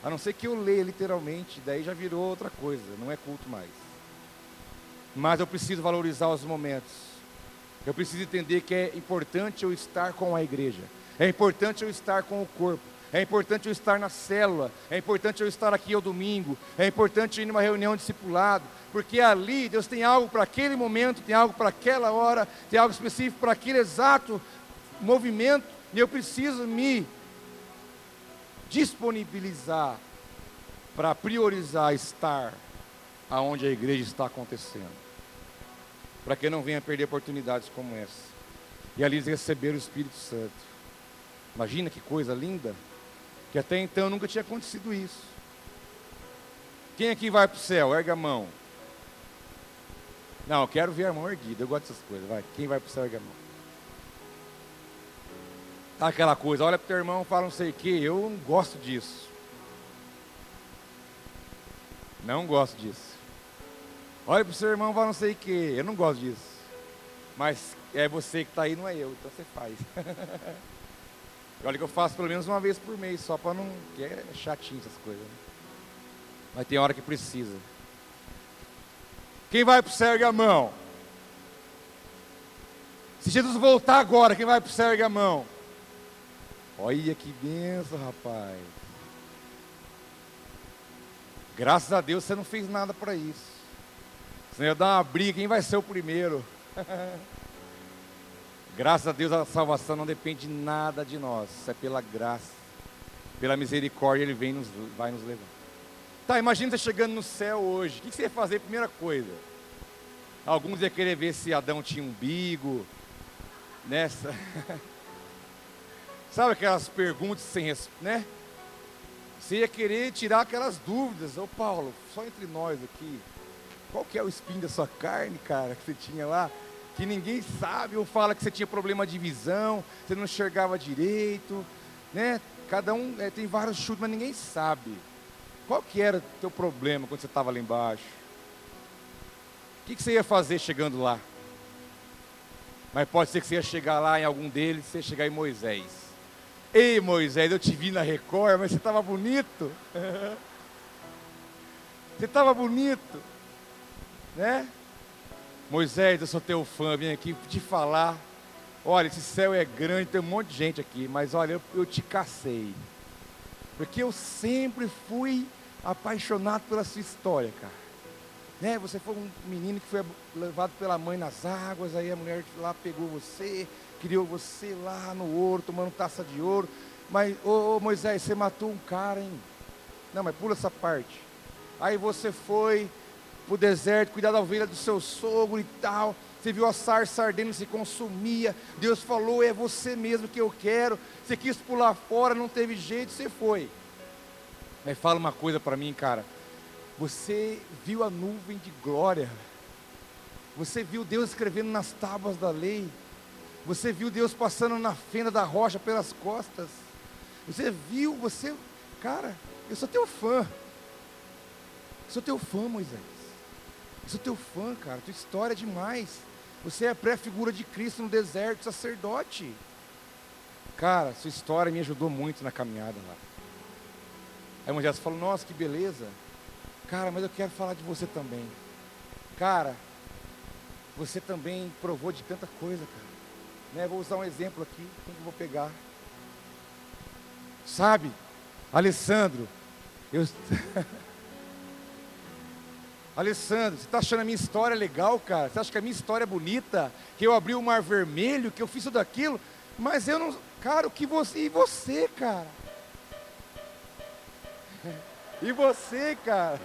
A não ser que eu leia literalmente, daí já virou outra coisa, não é culto mais. Mas eu preciso valorizar os momentos. Eu preciso entender que é importante eu estar com a igreja. É importante eu estar com o corpo. É importante eu estar na célula. É importante eu estar aqui ao domingo. É importante ir numa reunião discipulado. Porque ali Deus tem algo para aquele momento, tem algo para aquela hora, tem algo específico para aquele exato movimento. E eu preciso me disponibilizar para priorizar estar aonde a igreja está acontecendo. Para que não venha perder oportunidades como essa. E ali receber o Espírito Santo. Imagina que coisa linda. Que até então nunca tinha acontecido isso. Quem aqui vai para o céu? Erga a mão. Não, eu quero ver a mão erguida. Eu gosto dessas coisas. Vai. Quem vai para o céu, erga a mão. Tá aquela coisa, olha para o teu irmão fala não sei o que, eu não gosto disso. Não gosto disso. Olha para o seu irmão fala não sei o que, eu não gosto disso. Mas é você que está aí, não é eu, então você faz. olha que eu faço pelo menos uma vez por mês, só para não. que é chatinho essas coisas. Né? Mas tem hora que precisa. Quem vai para o erga a mão. Se Jesus voltar agora, quem vai para o erga a mão. Olha que benção, rapaz. Graças a Deus você não fez nada para isso. Senão ia dar uma briga, quem vai ser o primeiro? Graças a Deus a salvação não depende de nada de nós, é pela graça, pela misericórdia Ele vem nos, vai nos levar. Tá, imagina você chegando no céu hoje, o que você ia fazer? Primeira coisa, alguns iam querer ver se Adão tinha umbigo, nessa. Sabe aquelas perguntas sem né? Você ia querer tirar aquelas dúvidas. Ô Paulo, só entre nós aqui. Qual que é o espinho da sua carne, cara, que você tinha lá? Que ninguém sabe, ou fala que você tinha problema de visão, você não enxergava direito, né? Cada um é, tem vários chutes, mas ninguém sabe. Qual que era o teu problema quando você estava lá embaixo? O que, que você ia fazer chegando lá? Mas pode ser que você ia chegar lá em algum deles, você ia chegar em Moisés. Ei, Moisés, eu te vi na Record, mas você estava bonito. você estava bonito. Né? Moisés, eu sou teu fã, vim aqui te falar. Olha, esse céu é grande, tem um monte de gente aqui, mas olha, eu, eu te cacei. Porque eu sempre fui apaixonado pela sua história, cara. Né? Você foi um menino que foi levado pela mãe nas águas, aí a mulher lá pegou você, criou você lá no ouro, tomando taça de ouro. Mas, ô, ô Moisés, você matou um cara, hein? Não, mas pula essa parte. Aí você foi para o deserto, cuidar da ovelha do seu sogro e tal. Você viu a sarça ardendo, se consumia. Deus falou: é você mesmo que eu quero. Você quis pular fora, não teve jeito, você foi. Mas fala uma coisa para mim, cara. Você viu a nuvem de glória. Você viu Deus escrevendo nas tábuas da lei. Você viu Deus passando na fenda da rocha pelas costas. Você viu, você, cara, eu sou teu fã. Sou teu fã, Moisés. Sou teu fã, cara. Tua história é demais. Você é a pré-figura de Cristo no deserto, sacerdote. Cara, sua história me ajudou muito na caminhada lá. Aí Moisés falou: Nossa, que beleza. Cara, mas eu quero falar de você também. Cara, você também provou de tanta coisa, cara. Né? Vou usar um exemplo aqui, quem que eu vou pegar? Sabe, Alessandro, eu. Alessandro, você está achando a minha história legal, cara? Você acha que a minha história é bonita? Que eu abri o mar vermelho, que eu fiz tudo aquilo? Mas eu não. Cara, o que você. E você, cara? E você, cara?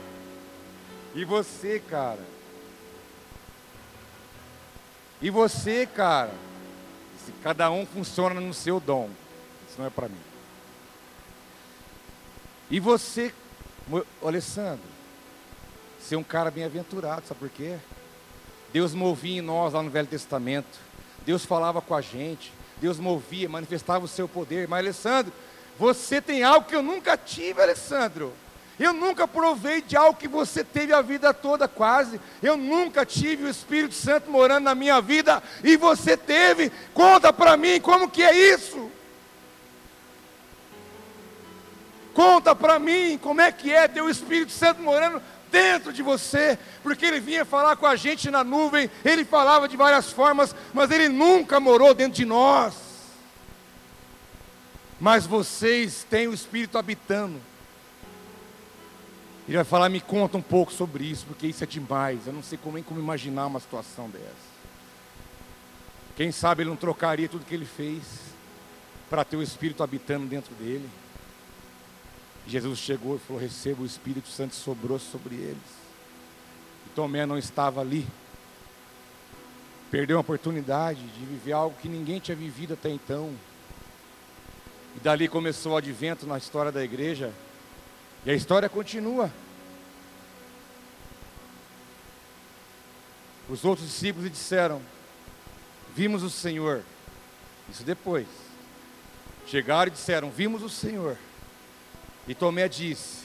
E você, cara? E você, cara? Se cada um funciona no seu dom. Isso não é para mim. E você, Alessandro, ser um cara bem-aventurado, sabe por quê? Deus movia em nós lá no Velho Testamento. Deus falava com a gente. Deus movia, manifestava o seu poder. Mas, Alessandro, você tem algo que eu nunca tive, Alessandro. Eu nunca provei de algo que você teve a vida toda, quase. Eu nunca tive o Espírito Santo morando na minha vida e você teve. Conta para mim como que é isso. Conta para mim como é que é ter o Espírito Santo morando dentro de você, porque ele vinha falar com a gente na nuvem, ele falava de várias formas, mas ele nunca morou dentro de nós. Mas vocês têm o Espírito habitando. Ele vai falar, me conta um pouco sobre isso, porque isso é demais. Eu não sei como, nem como imaginar uma situação dessa. Quem sabe ele não trocaria tudo que ele fez para ter o Espírito habitando dentro dele. Jesus chegou e falou: Receba o Espírito Santo, sobrou sobre eles. E Tomé não estava ali. Perdeu a oportunidade de viver algo que ninguém tinha vivido até então. E dali começou o advento na história da igreja. E a história continua. Os outros discípulos lhe disseram: Vimos o Senhor. Isso depois. Chegaram e disseram: Vimos o Senhor. E Tomé disse: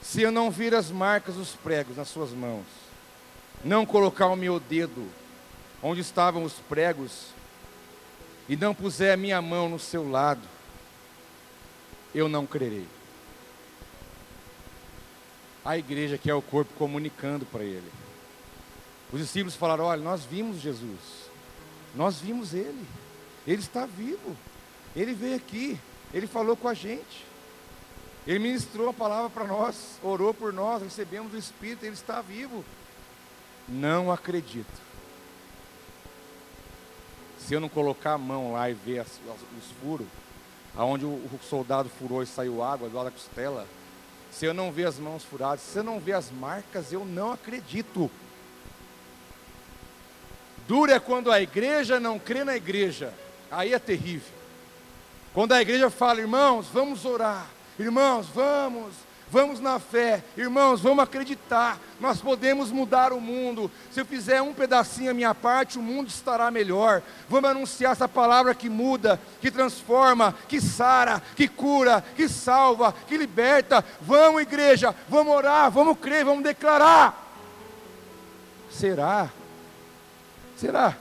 Se eu não vir as marcas dos pregos nas suas mãos, não colocar o meu dedo onde estavam os pregos, e não puser a minha mão no seu lado, eu não crerei. A igreja, que é o corpo, comunicando para ele. Os discípulos falaram: Olha, nós vimos Jesus, nós vimos ele, ele está vivo, ele veio aqui, ele falou com a gente, ele ministrou a palavra para nós, orou por nós, recebemos o Espírito, ele está vivo. Não acredito. Se eu não colocar a mão lá e ver as, os furos, aonde o, o soldado furou e saiu água do lado da costela, se eu não ver as mãos furadas, se eu não ver as marcas, eu não acredito. Duro é quando a igreja não crê na igreja. Aí é terrível. Quando a igreja fala, irmãos, vamos orar. Irmãos, vamos. Vamos na fé, irmãos, vamos acreditar. Nós podemos mudar o mundo. Se eu fizer um pedacinho a minha parte, o mundo estará melhor. Vamos anunciar essa palavra que muda, que transforma, que sara, que cura, que salva, que liberta. Vamos, igreja, vamos orar, vamos crer, vamos declarar. Será? Será?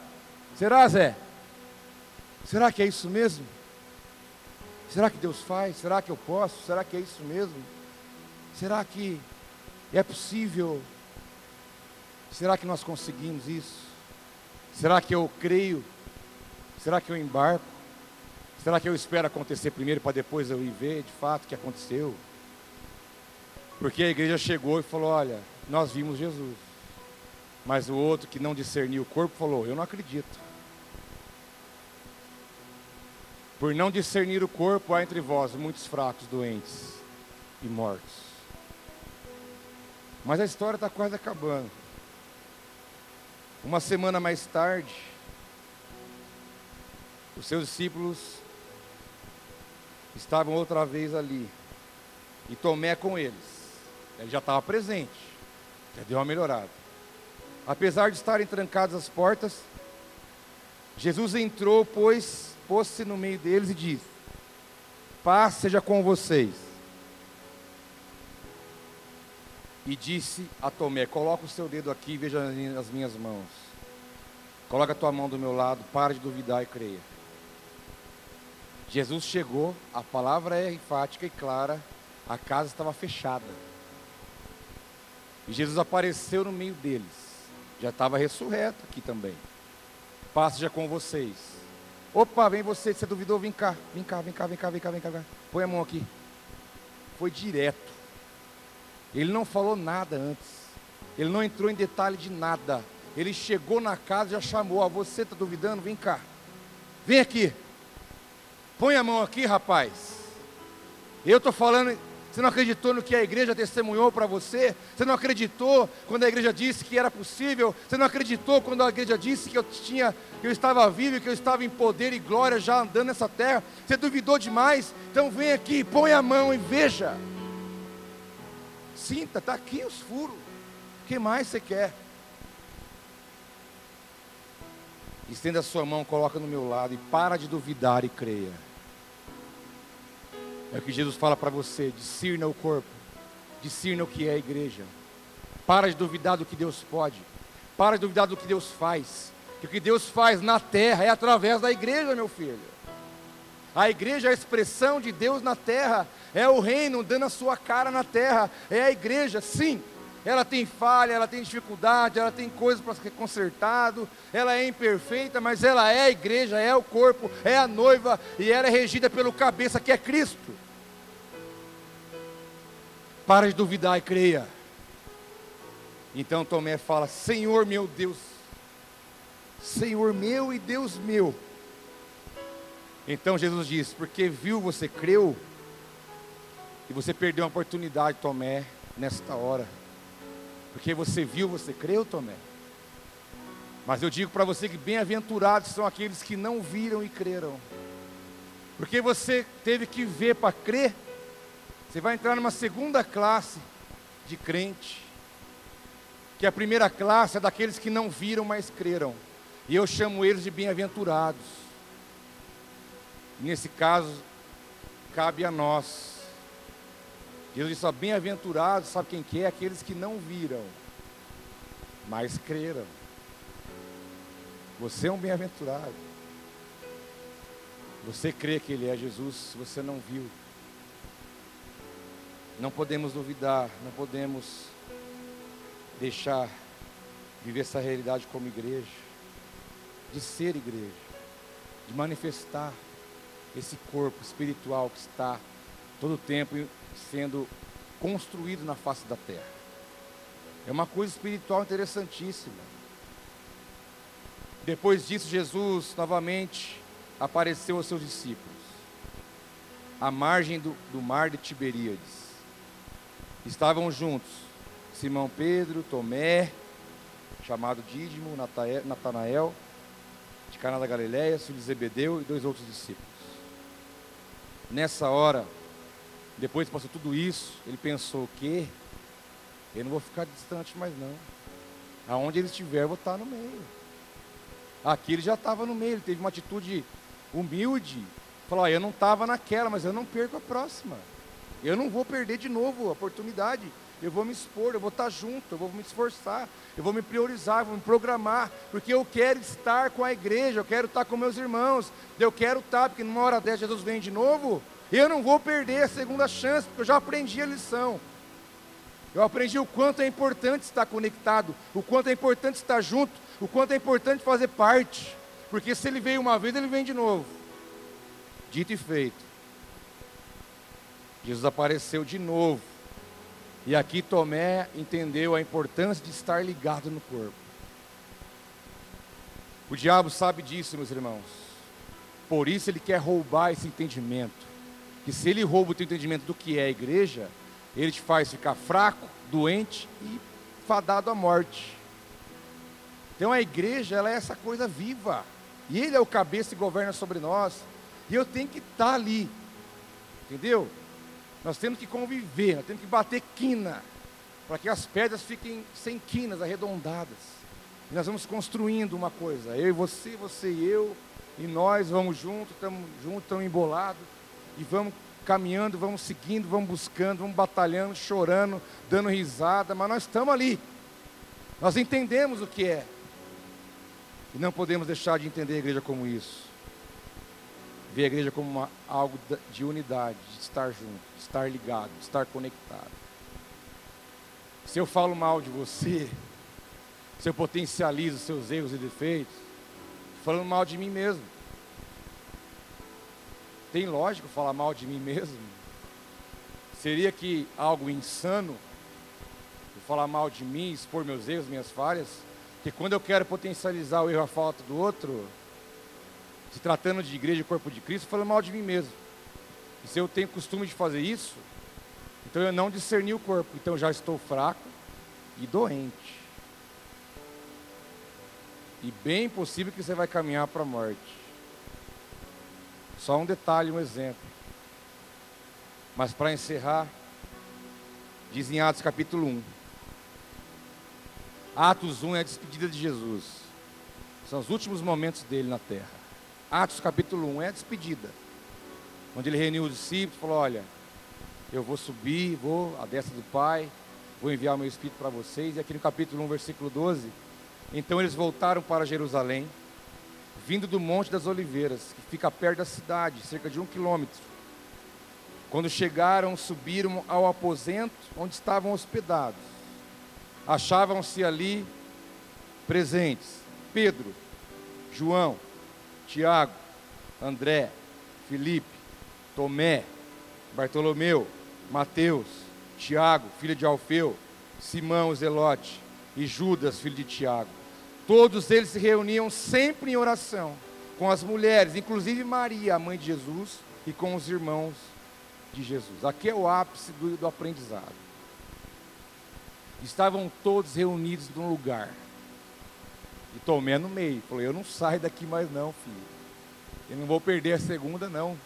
Será, Zé? Será que é isso mesmo? Será que Deus faz? Será que eu posso? Será que é isso mesmo? Será que é possível? Será que nós conseguimos isso? Será que eu creio? Será que eu embarco? Será que eu espero acontecer primeiro para depois eu ir ver de fato o que aconteceu? Porque a igreja chegou e falou: Olha, nós vimos Jesus. Mas o outro que não discerniu o corpo falou: Eu não acredito. Por não discernir o corpo, há entre vós muitos fracos, doentes e mortos. Mas a história está quase acabando. Uma semana mais tarde, os seus discípulos estavam outra vez ali. E Tomé com eles. Ele já estava presente. Já deu uma melhorada. Apesar de estarem trancadas as portas, Jesus entrou, pois pôs-se no meio deles e disse: Paz seja com vocês. E disse a Tomé: Coloca o seu dedo aqui e veja as minhas mãos. Coloca a tua mão do meu lado, para de duvidar e creia. Jesus chegou, a palavra é enfática e clara, a casa estava fechada. E Jesus apareceu no meio deles. Já estava ressurreto aqui também. Paz seja com vocês. Opa, vem você, você duvidou, vem cá, vem cá, vem cá, vem cá, vem cá, vem cá. Põe a mão aqui. Foi direto. Ele não falou nada antes. Ele não entrou em detalhe de nada. Ele chegou na casa e já chamou. Ah, você está duvidando? Vem cá. Vem aqui. Põe a mão aqui, rapaz. Eu estou falando você não acreditou no que a igreja testemunhou para você? Você não acreditou quando a igreja disse que era possível? Você não acreditou quando a igreja disse que eu tinha, que eu estava vivo, que eu estava em poder e glória já andando nessa terra? Você duvidou demais? Então vem aqui, põe a mão e veja. Sinta, está aqui os furos. O que mais você quer? Estenda a sua mão, coloca no meu lado e para de duvidar e creia. É o que Jesus fala para você: discirna o corpo, discirna o que é a igreja. Para de duvidar do que Deus pode, para de duvidar do que Deus faz. Que o que Deus faz na terra é através da igreja, meu filho. A igreja é a expressão de Deus na terra, é o reino dando a sua cara na terra, é a igreja, sim. Ela tem falha, ela tem dificuldade, ela tem coisas para ser consertado, ela é imperfeita, mas ela é a igreja, é o corpo, é a noiva e ela é regida pelo cabeça que é Cristo. Para de duvidar e creia. Então Tomé fala: Senhor meu Deus, Senhor meu e Deus meu. Então Jesus diz: Porque viu, você creu, e você perdeu a oportunidade, Tomé, nesta hora. Porque você viu, você creu, Tomé. Mas eu digo para você que bem-aventurados são aqueles que não viram e creram. Porque você teve que ver para crer. Você vai entrar numa segunda classe de crente. Que a primeira classe é daqueles que não viram, mas creram. E eu chamo eles de bem-aventurados. Nesse caso, cabe a nós. Jesus disse: bem-aventurados, sabe quem que é? Aqueles que não viram, mas creram. Você é um bem-aventurado. Você crê que Ele é Jesus, você não viu. Não podemos duvidar, não podemos deixar viver essa realidade como igreja, de ser igreja, de manifestar esse corpo espiritual que está todo o tempo sendo construído na face da terra. É uma coisa espiritual interessantíssima. Depois disso, Jesus novamente apareceu aos seus discípulos, à margem do, do mar de Tiberíades. Estavam juntos Simão Pedro, Tomé, chamado Dídimo, Natanael, de Cana da Galileia, filho de Zebedeu e dois outros discípulos. Nessa hora, Depois passou tudo isso, ele pensou o quê? Eu não vou ficar distante mais não. Aonde ele estiver, eu vou estar no meio. Aqui ele já estava no meio, ele teve uma atitude humilde. Falou, eu não estava naquela, mas eu não perco a próxima. Eu não vou perder de novo a oportunidade. Eu vou me expor, eu vou estar junto, eu vou me esforçar, eu vou me priorizar, eu vou me programar, porque eu quero estar com a igreja, eu quero estar com meus irmãos, eu quero estar, porque numa hora dessa Jesus vem de novo, eu não vou perder a segunda chance, porque eu já aprendi a lição. Eu aprendi o quanto é importante estar conectado, o quanto é importante estar junto, o quanto é importante fazer parte, porque se ele veio uma vez, ele vem de novo. Dito e feito. Jesus apareceu de novo e aqui Tomé entendeu a importância de estar ligado no corpo. O diabo sabe disso, meus irmãos. Por isso ele quer roubar esse entendimento. Que se ele rouba o teu entendimento do que é a igreja, ele te faz ficar fraco, doente e fadado à morte. Então a igreja, ela é essa coisa viva. E ele é o cabeça e governa sobre nós. E eu tenho que estar ali. Entendeu? Nós temos que conviver, nós temos que bater quina, para que as pedras fiquem sem quinas, arredondadas. E nós vamos construindo uma coisa, eu e você, você e eu, e nós vamos juntos, estamos juntos, estamos embolados, e vamos caminhando, vamos seguindo, vamos buscando, vamos batalhando, chorando, dando risada, mas nós estamos ali. Nós entendemos o que é. E não podemos deixar de entender a igreja como isso ver a igreja como uma, algo de unidade, de estar junto, de estar ligado, de estar conectado. Se eu falo mal de você, se eu potencializo seus erros e defeitos, falando mal de mim mesmo. Tem lógico falar mal de mim mesmo? Seria que algo insano eu falar mal de mim, expor meus erros, minhas falhas? Que quando eu quero potencializar o erro, a falta do outro, se tratando de igreja e corpo de Cristo, falando mal de mim mesmo. E se eu tenho costume de fazer isso, então eu não discerni o corpo, então já estou fraco e doente. E bem possível que você vai caminhar para a morte. Só um detalhe, um exemplo. Mas para encerrar, diz em Atos capítulo 1. Atos 1 é a despedida de Jesus. São os últimos momentos dele na terra. Atos capítulo 1 é a despedida. Onde ele reuniu os discípulos falou: Olha, eu vou subir, vou à destra do Pai, vou enviar o meu Espírito para vocês. E aqui no capítulo 1, versículo 12: Então eles voltaram para Jerusalém, vindo do Monte das Oliveiras, que fica perto da cidade, cerca de um quilômetro. Quando chegaram, subiram ao aposento onde estavam hospedados. Achavam-se ali presentes Pedro, João, Tiago, André, Felipe, Tomé, Bartolomeu, Mateus, Tiago, filho de Alfeu, Simão, Zelote e Judas, filho de Tiago. Todos eles se reuniam sempre em oração com as mulheres, inclusive Maria, a mãe de Jesus, e com os irmãos de Jesus. Aqui é o ápice do, do aprendizado. Estavam todos reunidos num lugar e Tomé no meio. Falou, eu não saio daqui mais não, filho. Eu não vou perder a segunda, não.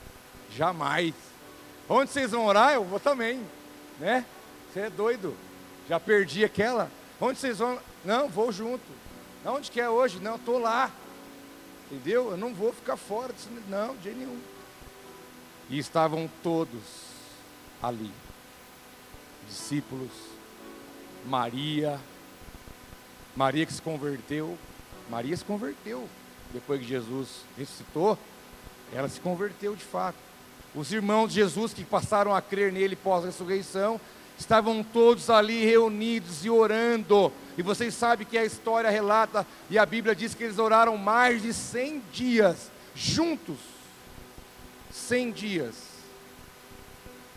Jamais. Onde vocês vão orar, eu vou também. Né? Você é doido. Já perdi aquela. Onde vocês vão? Não, vou junto. Onde que é hoje? Não, estou lá. Entendeu? Eu não vou ficar fora disso. Não, de nenhum. E estavam todos ali. Discípulos, Maria, Maria que se converteu, Maria se converteu. Depois que Jesus ressuscitou, ela se converteu de fato. Os irmãos de Jesus que passaram a crer nele pós-ressurreição, estavam todos ali reunidos e orando. E vocês sabem que a história relata, e a Bíblia diz que eles oraram mais de 100 dias, juntos. 100 dias.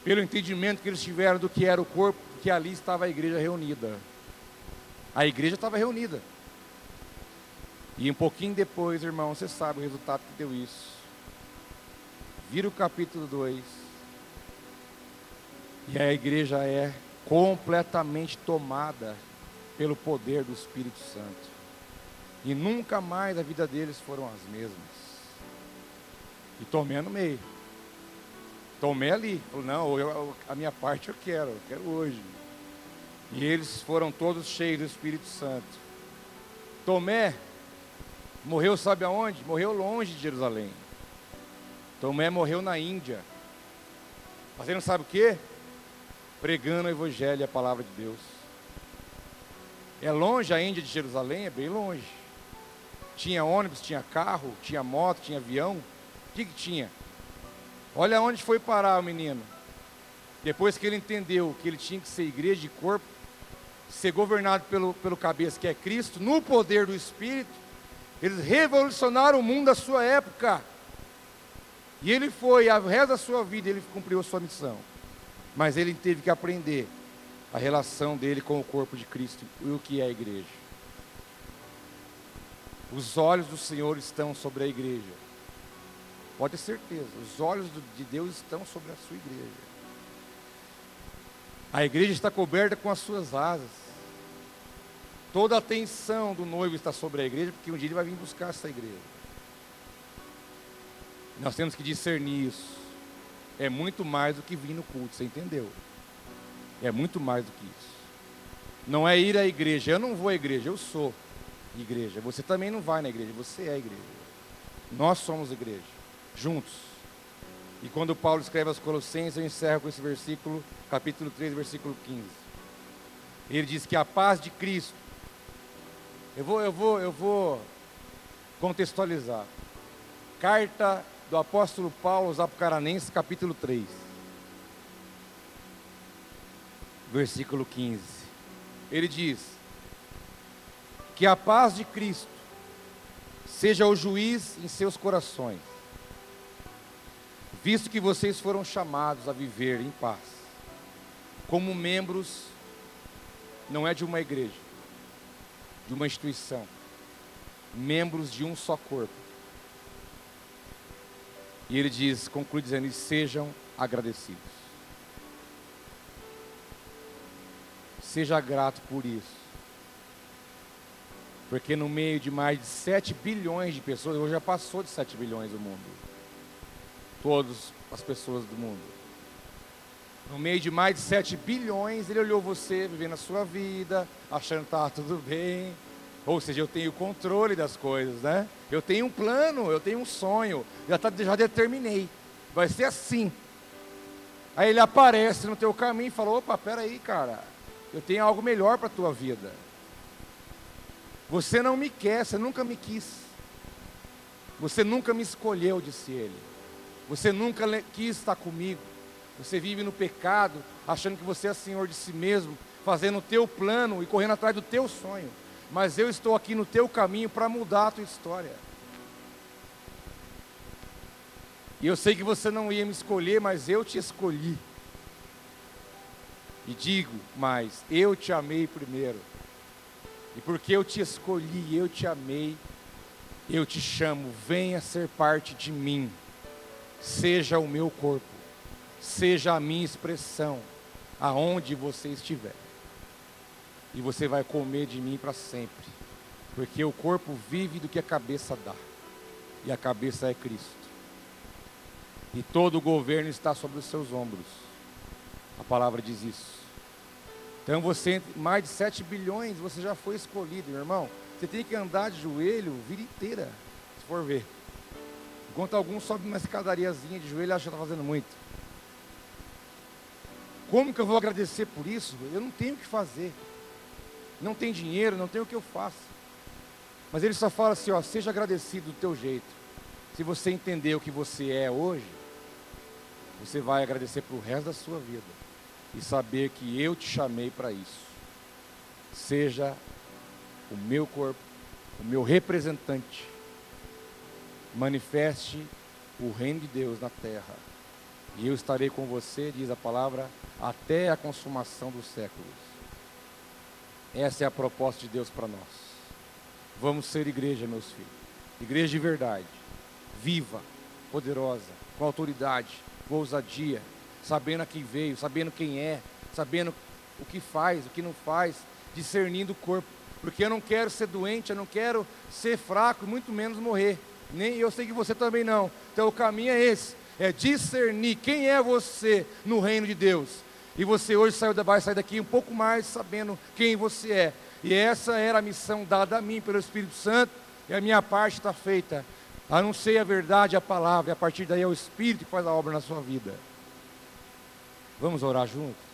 Pelo entendimento que eles tiveram do que era o corpo, que ali estava a igreja reunida. A igreja estava reunida. E um pouquinho depois, irmão, você sabe o resultado que deu isso. Vira o capítulo 2. E a igreja é completamente tomada pelo poder do Espírito Santo. E nunca mais a vida deles foram as mesmas. E Tomé no meio. Tomé ali, falou, não, eu, a minha parte eu quero, eu quero hoje. E eles foram todos cheios do Espírito Santo. Tomé morreu, sabe aonde? Morreu longe de Jerusalém. Tomé morreu na Índia. Fazendo sabe o quê? Pregando o Evangelho a palavra de Deus. É longe a Índia de Jerusalém? É bem longe. Tinha ônibus, tinha carro, tinha moto, tinha avião. O que, que tinha? Olha onde foi parar o menino. Depois que ele entendeu que ele tinha que ser igreja de corpo, ser governado pelo, pelo cabeça que é Cristo, no poder do Espírito, eles revolucionaram o mundo da sua época. E ele foi, ao resto da sua vida, ele cumpriu a sua missão. Mas ele teve que aprender a relação dele com o corpo de Cristo e o que é a igreja. Os olhos do Senhor estão sobre a igreja. Pode ter certeza, os olhos de Deus estão sobre a sua igreja. A igreja está coberta com as suas asas. Toda a atenção do noivo está sobre a igreja, porque um dia ele vai vir buscar essa igreja. Nós temos que discernir isso. É muito mais do que vir no culto, você entendeu? É muito mais do que isso. Não é ir à igreja. Eu não vou à igreja, eu sou igreja. Você também não vai na igreja, você é a igreja. Nós somos igreja, juntos. E quando Paulo escreve aos Colossenses, eu encerro com esse versículo, capítulo 3, versículo 15. Ele diz que a paz de Cristo. Eu vou, eu vou, eu vou contextualizar. Carta do apóstolo Paulo aos Apucaranenses, capítulo 3. versículo 15. Ele diz: Que a paz de Cristo seja o juiz em seus corações, visto que vocês foram chamados a viver em paz, como membros, não é de uma igreja, de uma instituição, membros de um só corpo. E ele diz, conclui dizendo: e sejam agradecidos. Seja grato por isso. Porque no meio de mais de 7 bilhões de pessoas, hoje já passou de 7 bilhões o mundo. Todas as pessoas do mundo. No meio de mais de 7 bilhões, ele olhou você vivendo a sua vida, achando que está tudo bem. Ou seja, eu tenho controle das coisas, né? Eu tenho um plano, eu tenho um sonho, já, tá, já determinei. Vai ser assim. Aí ele aparece no teu caminho e fala: opa, peraí, cara. Eu tenho algo melhor para a tua vida. Você não me quer, você nunca me quis. Você nunca me escolheu, disse ele. Você nunca quis estar comigo. Você vive no pecado, achando que você é senhor de si mesmo, fazendo o teu plano e correndo atrás do teu sonho. Mas eu estou aqui no teu caminho para mudar a tua história. E eu sei que você não ia me escolher, mas eu te escolhi. E digo mais: eu te amei primeiro. E porque eu te escolhi, eu te amei, eu te chamo, venha ser parte de mim. Seja o meu corpo, seja a minha expressão, aonde você estiver. E você vai comer de mim para sempre. Porque o corpo vive do que a cabeça dá. E a cabeça é Cristo. E todo o governo está sobre os seus ombros. A palavra diz isso. Então você, mais de 7 bilhões, você já foi escolhido, meu irmão. Você tem que andar de joelho vida inteira, se for ver. Enquanto alguns sobem uma escadariazinha de joelho, acha que está fazendo muito. Como que eu vou agradecer por isso? Eu não tenho o que fazer. Não tem dinheiro, não tem o que eu faço. Mas ele só fala assim, ó, seja agradecido do teu jeito. Se você entender o que você é hoje, você vai agradecer para o resto da sua vida. E saber que eu te chamei para isso. Seja o meu corpo, o meu representante. Manifeste o reino de Deus na terra. E eu estarei com você, diz a palavra, até a consumação dos séculos. Essa é a proposta de Deus para nós. Vamos ser igreja, meus filhos. Igreja de verdade, viva, poderosa, com autoridade, com ousadia, sabendo a quem veio, sabendo quem é, sabendo o que faz, o que não faz, discernindo o corpo. Porque eu não quero ser doente, eu não quero ser fraco, muito menos morrer. Nem eu sei que você também não. Então o caminho é esse. É discernir quem é você no reino de Deus. E você hoje saiu, vai sair daqui um pouco mais sabendo quem você é. E essa era a missão dada a mim pelo Espírito Santo, e a minha parte está feita. Anunciei a verdade, a palavra, e a partir daí é o Espírito que faz a obra na sua vida. Vamos orar juntos?